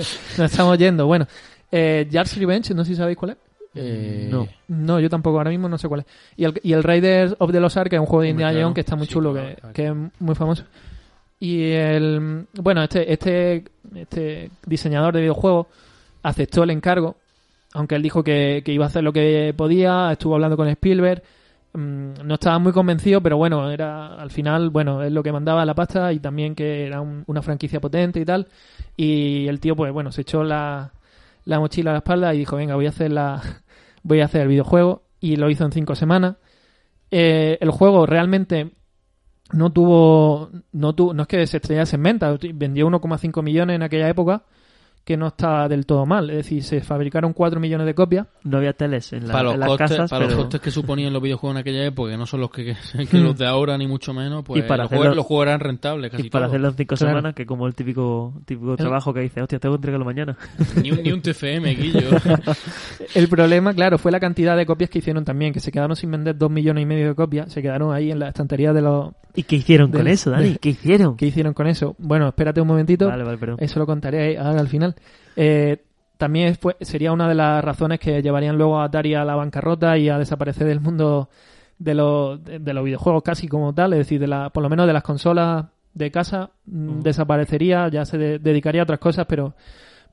Nos estamos yendo. Bueno, eh, Jars Revenge, no sé si sabéis cuál es. Eh, No. No, yo tampoco, ahora mismo no sé cuál es. Y el, y el Raiders of the Lost Ark, que es un juego de Indiana claro. Jones que está muy Sí, chulo, claro, que, claro. que es muy famoso. Y el. Bueno, este, este, este diseñador de videojuegos aceptó el encargo, aunque él dijo que, que iba a hacer lo que podía, estuvo hablando con Spielberg. mm, No estaba muy convencido, pero bueno, era al final, bueno, es lo que mandaba la pasta y también que era un- una franquicia potente y tal. Y el tío, pues bueno, se echó la, la mochila a la espalda y dijo, venga, voy a hacer la, voy a hacer el videojuego y lo hizo en cinco semanas. Eh, el juego realmente no tuvo, no tuvo, no es que se estrellase en venta, vendió 1,5 millones en aquella época, que no está del todo mal. Es decir, se fabricaron 4 millones de copias. No había teles en, la- para los, en las costes, casas, para los costes que suponían los videojuegos en aquella época, que no son los que, que los de ahora, ni mucho menos, pues Y para los, juegos, hacerlo- los juegos eran rentables casi y para en cinco Claro. semanas, que como el típico típico trabajo que dice, hostia, tengo que entregarlo mañana. Ni un, ni un TFM, Guillo. El problema, claro, fue la cantidad de copias que hicieron también, que se quedaron sin vender 2 millones y medio de copias, se quedaron ahí en la estantería de los... ¿Y qué hicieron con eso, Dani? ¿Qué hicieron? ¿Qué hicieron con eso? Bueno, espérate un momentito. Vale, vale, perdón. Eso lo contaré ahora al final. Eh, también fue- sería una de las razones que llevarían luego a Atari a la bancarrota y a desaparecer del mundo de los, de, de los videojuegos casi como tal, es decir, de la, por lo menos de las consolas de casa mm, Mm. desaparecería, ya se de- dedicaría a otras cosas, pero,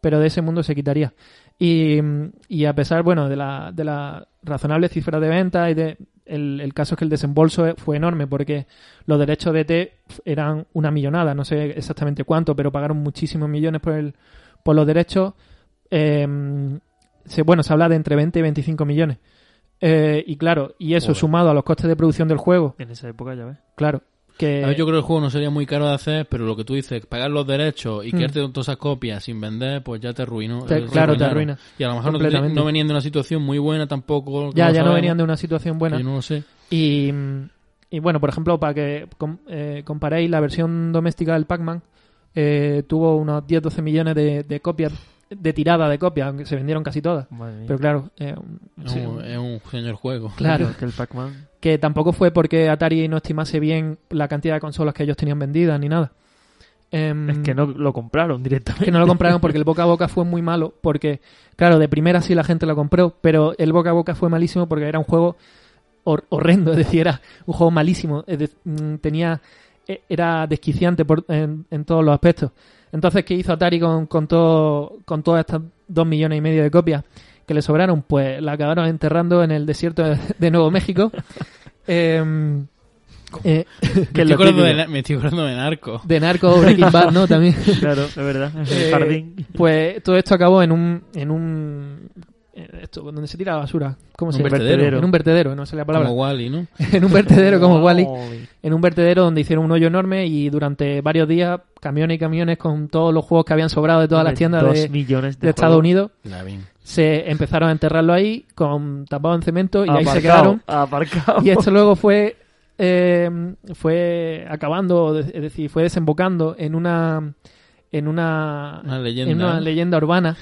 pero de ese mundo se quitaría. Y, y a pesar, bueno, de la, de la razonable cifra de venta y de el, el caso es que el desembolso e- fue enorme porque los derechos de T eran una millonada, no sé exactamente cuánto, pero pagaron muchísimos millones por el, por los derechos. Eh, se, bueno, se habla de entre 20 y 25 millones. Eh, y claro, y eso Joder. sumado a los costes de producción del juego, En esa época, ya ves. claro, que A ver, yo creo que el juego no sería muy caro de hacer, pero lo que tú dices, pagar los derechos y Mm. quedarte con todas esas copias sin vender, pues ya te arruinó. te- eh, claro, te arruina. Y a lo mejor no, no venían de una situación muy buena tampoco. Ya, ya no venían de una situación buena. Yo no lo sé. Y, y bueno, por ejemplo, para que com- eh, comparéis, la versión doméstica del Pac-Man eh, tuvo unos 10-12 millones de, de copias, de tirada de copias, aunque se vendieron casi todas. Pero claro, eh, Es, sí, un, es un señor juego. claro, Que el Pac-Man. que tampoco fue porque Atari no estimase bien la cantidad de consolas que ellos tenían vendidas ni nada. Em, Es que no lo compraron directamente. que no lo compraron porque el boca a boca fue muy malo. Porque, claro, de primera sí la gente lo compró, pero el boca a boca fue malísimo porque era un juego hor- horrendo. Es decir, era un juego malísimo. Es de- mm, tenía era desquiciante por, en, en todos los aspectos. Entonces, ¿qué hizo Atari con, con, todo, con todas estas dos millones y medio de copias que le sobraron? Pues la acabaron enterrando en el desierto de, Nuevo México. Em, Eh, Me que es estoy, de, me estoy acordando de Narco. de Narco Breaking Bad, ¿no? También. Claro, es verdad. En el Eh, jardín. Pues todo esto acabó en un. En un eh, esto, donde se tira la basura. ¿Cómo Un se llama? vertedero. En un vertedero, no sé la palabra. Como Wally, ¿no? en un vertedero como Wally. En un vertedero donde hicieron un hoyo enorme y durante varios días camiones y camiones con todos los juegos que habían sobrado de todas las tiendas de, millones de, de Estados. Unidos se empezaron a enterrarlo ahí con tapado en cemento y ahí se quedaron. Aparcado. Y esto luego fue eh, fue acabando, es decir, fue desembocando en una en una Una leyenda. en una ¿no? leyenda urbana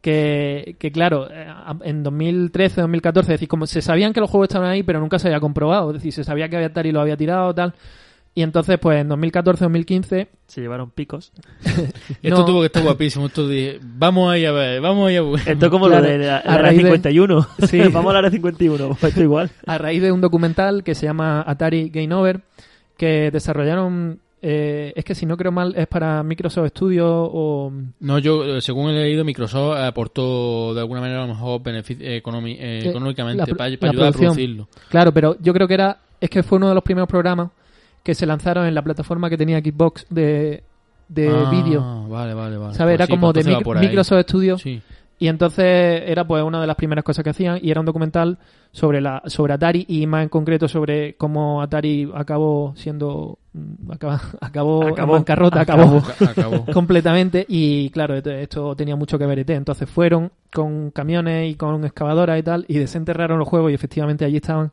que, que claro, eh, en 2013, 2014, es decir, como se sabían que los juegos estaban ahí, pero nunca se había comprobado, es decir, se sabía que había Atari lo había tirado tal. Y entonces, pues en 2014, 2015, Se llevaron picos. Esto tuvo que estar guapísimo. Esto de, vamos ahí a ver, vamos ahí a ver. Esto como Claro, lo de la, a la de- 51. Sí. Vamos a la área 51. Pues esto igual. a raíz de un documental que se llama Atari Game Over, que desarrollaron, eh, es que si no creo mal, es para Microsoft Studio o... No, yo, eh, según he leído, Microsoft aportó de alguna manera a lo mejor eh, eh, económicamente la para, la ayudar a producirlo. Claro, pero yo creo que era, es que fue uno de los primeros programas que se lanzaron en la plataforma que tenía Xbox de, de Ah, vídeo. Vale, vale, vale. ¿Sabes? Era Pues sí, como pues de mic-. Microsoft Studio Sí. Y entonces era pues una de las primeras cosas que hacían y era un documental sobre la sobre Atari y más en concreto sobre cómo Atari acabó siendo mm, acaba- acabó, en Acabó. bancarrota, Acabó. acabó Aca- Acabó. completamente y claro, esto, esto tenía mucho que ver ET. Entonces fueron con camiones y con excavadoras y tal y desenterraron los juegos y efectivamente allí estaban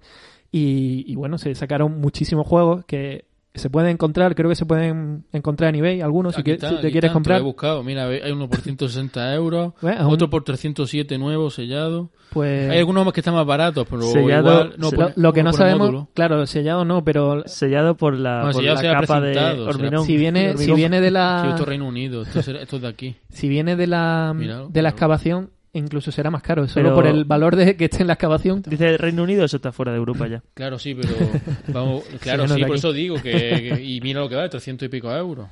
y, y bueno, se sacaron muchísimos juegos que se pueden encontrar, creo que se pueden encontrar en eBay algunos si, que- está, si te quieres está, comprar. Te lo he buscado. Mira, hay uno por 160 euros, Bueno, otro por 307 nuevo sellado. pues Hay algunos más que están más baratos, pero Sellado, igual... No, lo, pone- lo que no sabemos, módulo. claro, sellado no, pero Sellado por la, Bueno, por sellado la capa de hormigón. si viene, si viene de Sí, la esto es Reino Unido, esto es, esto es de aquí. si viene de la Míralo, de la excavación, incluso será más caro, solo Pero- por el valor de que esté en la excavación. Dice Reino Unido, eso está fuera de Europa ya. Claro, sí, pero vamos, claro, Sí, por aquí. eso digo que, que- y mira lo que vale, 300 y pico euros.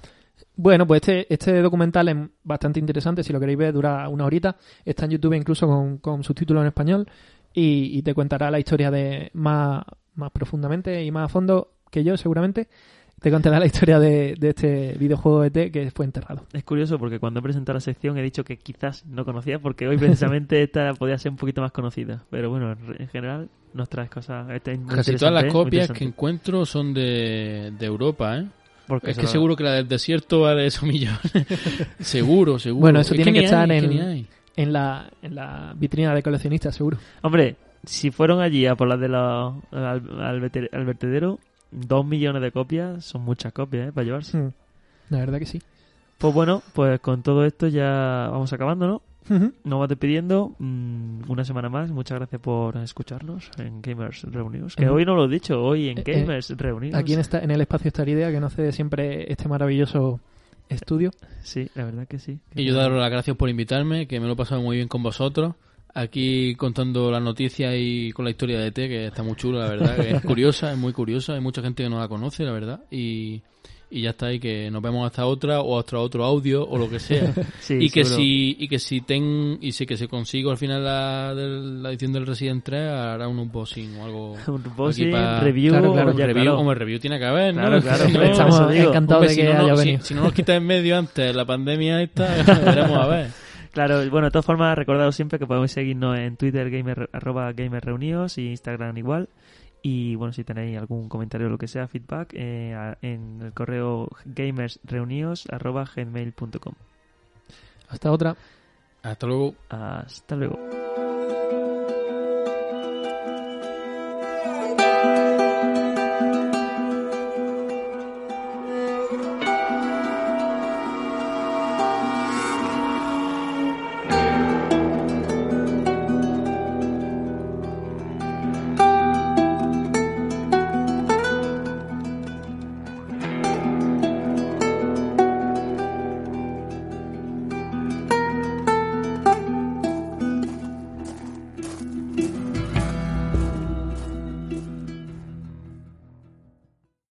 Bueno, pues este, este documental es bastante interesante, si lo queréis ver dura una horita, está en YouTube incluso con, con subtítulos en español y, y te contará la historia de más, más profundamente y más a fondo que yo seguramente. Te contará la historia de, de este videojuego ET que fue enterrado. Es curioso porque cuando he presentado la sección he dicho que quizás no conocía porque hoy precisamente esta podía ser un poquito más conocida. Pero bueno, en en general nos traes cosas. este es muy Casi todas las copias que encuentro son de, de Europa, ¿eh? Porque Es que seguro que la del desierto vale esos millones. seguro, seguro. Bueno, eso Es tiene que estar hay, en-. En la, en la vitrina de coleccionistas, seguro. Hombre, si fueron allí a por las de los al, al vertedero, dos millones de copias son muchas copias, ¿eh? Para llevarse. Mm, La verdad que sí. Pues bueno, pues con todo esto ya vamos acabando, ¿no? Ujú. Nos va despidiendo mm, una semana más. Muchas gracias por escucharnos en Gamers Reunidos. Que hoy no lo he dicho, hoy en Eh, eh, Gamers Reunidos. Aquí en, esta, en el espacio Star Idea que nos cede siempre este maravilloso estudio. Sí, la verdad que sí. Y yo daros las gracias por invitarme, que me lo he pasado muy bien con vosotros. Aquí contando las noticias y con la historia de E T, que está muy chula, la verdad. que es curiosa, es muy curiosa. Hay mucha gente que no la conoce, la verdad. Y, y ya está, y que nos vemos hasta otra o hasta otro audio o lo que sea. Sí, y que seguro. si y que si ten y si que se consigo al final la, de la edición del Resident 3 hará un unboxing o algo Un unboxing, review, Claro, claro, ya, review claro. como el review tiene que haber ¿no? Claro, claro, Si no- Estamos encantados de si que no, haya no- si- venido. si no nos quita en medio antes la pandemia esta veremos a ver Claro, bueno, de todas formas, recordaros siempre que podéis seguirnos en Twitter, gamer, arroba Gamer Reunidos y Instagram igual. Y bueno, si tenéis algún comentario o lo que sea, feedback, eh, a- en el correo gamersreunidos arroba gmail.com. Hasta otra. hasta luego Hasta luego.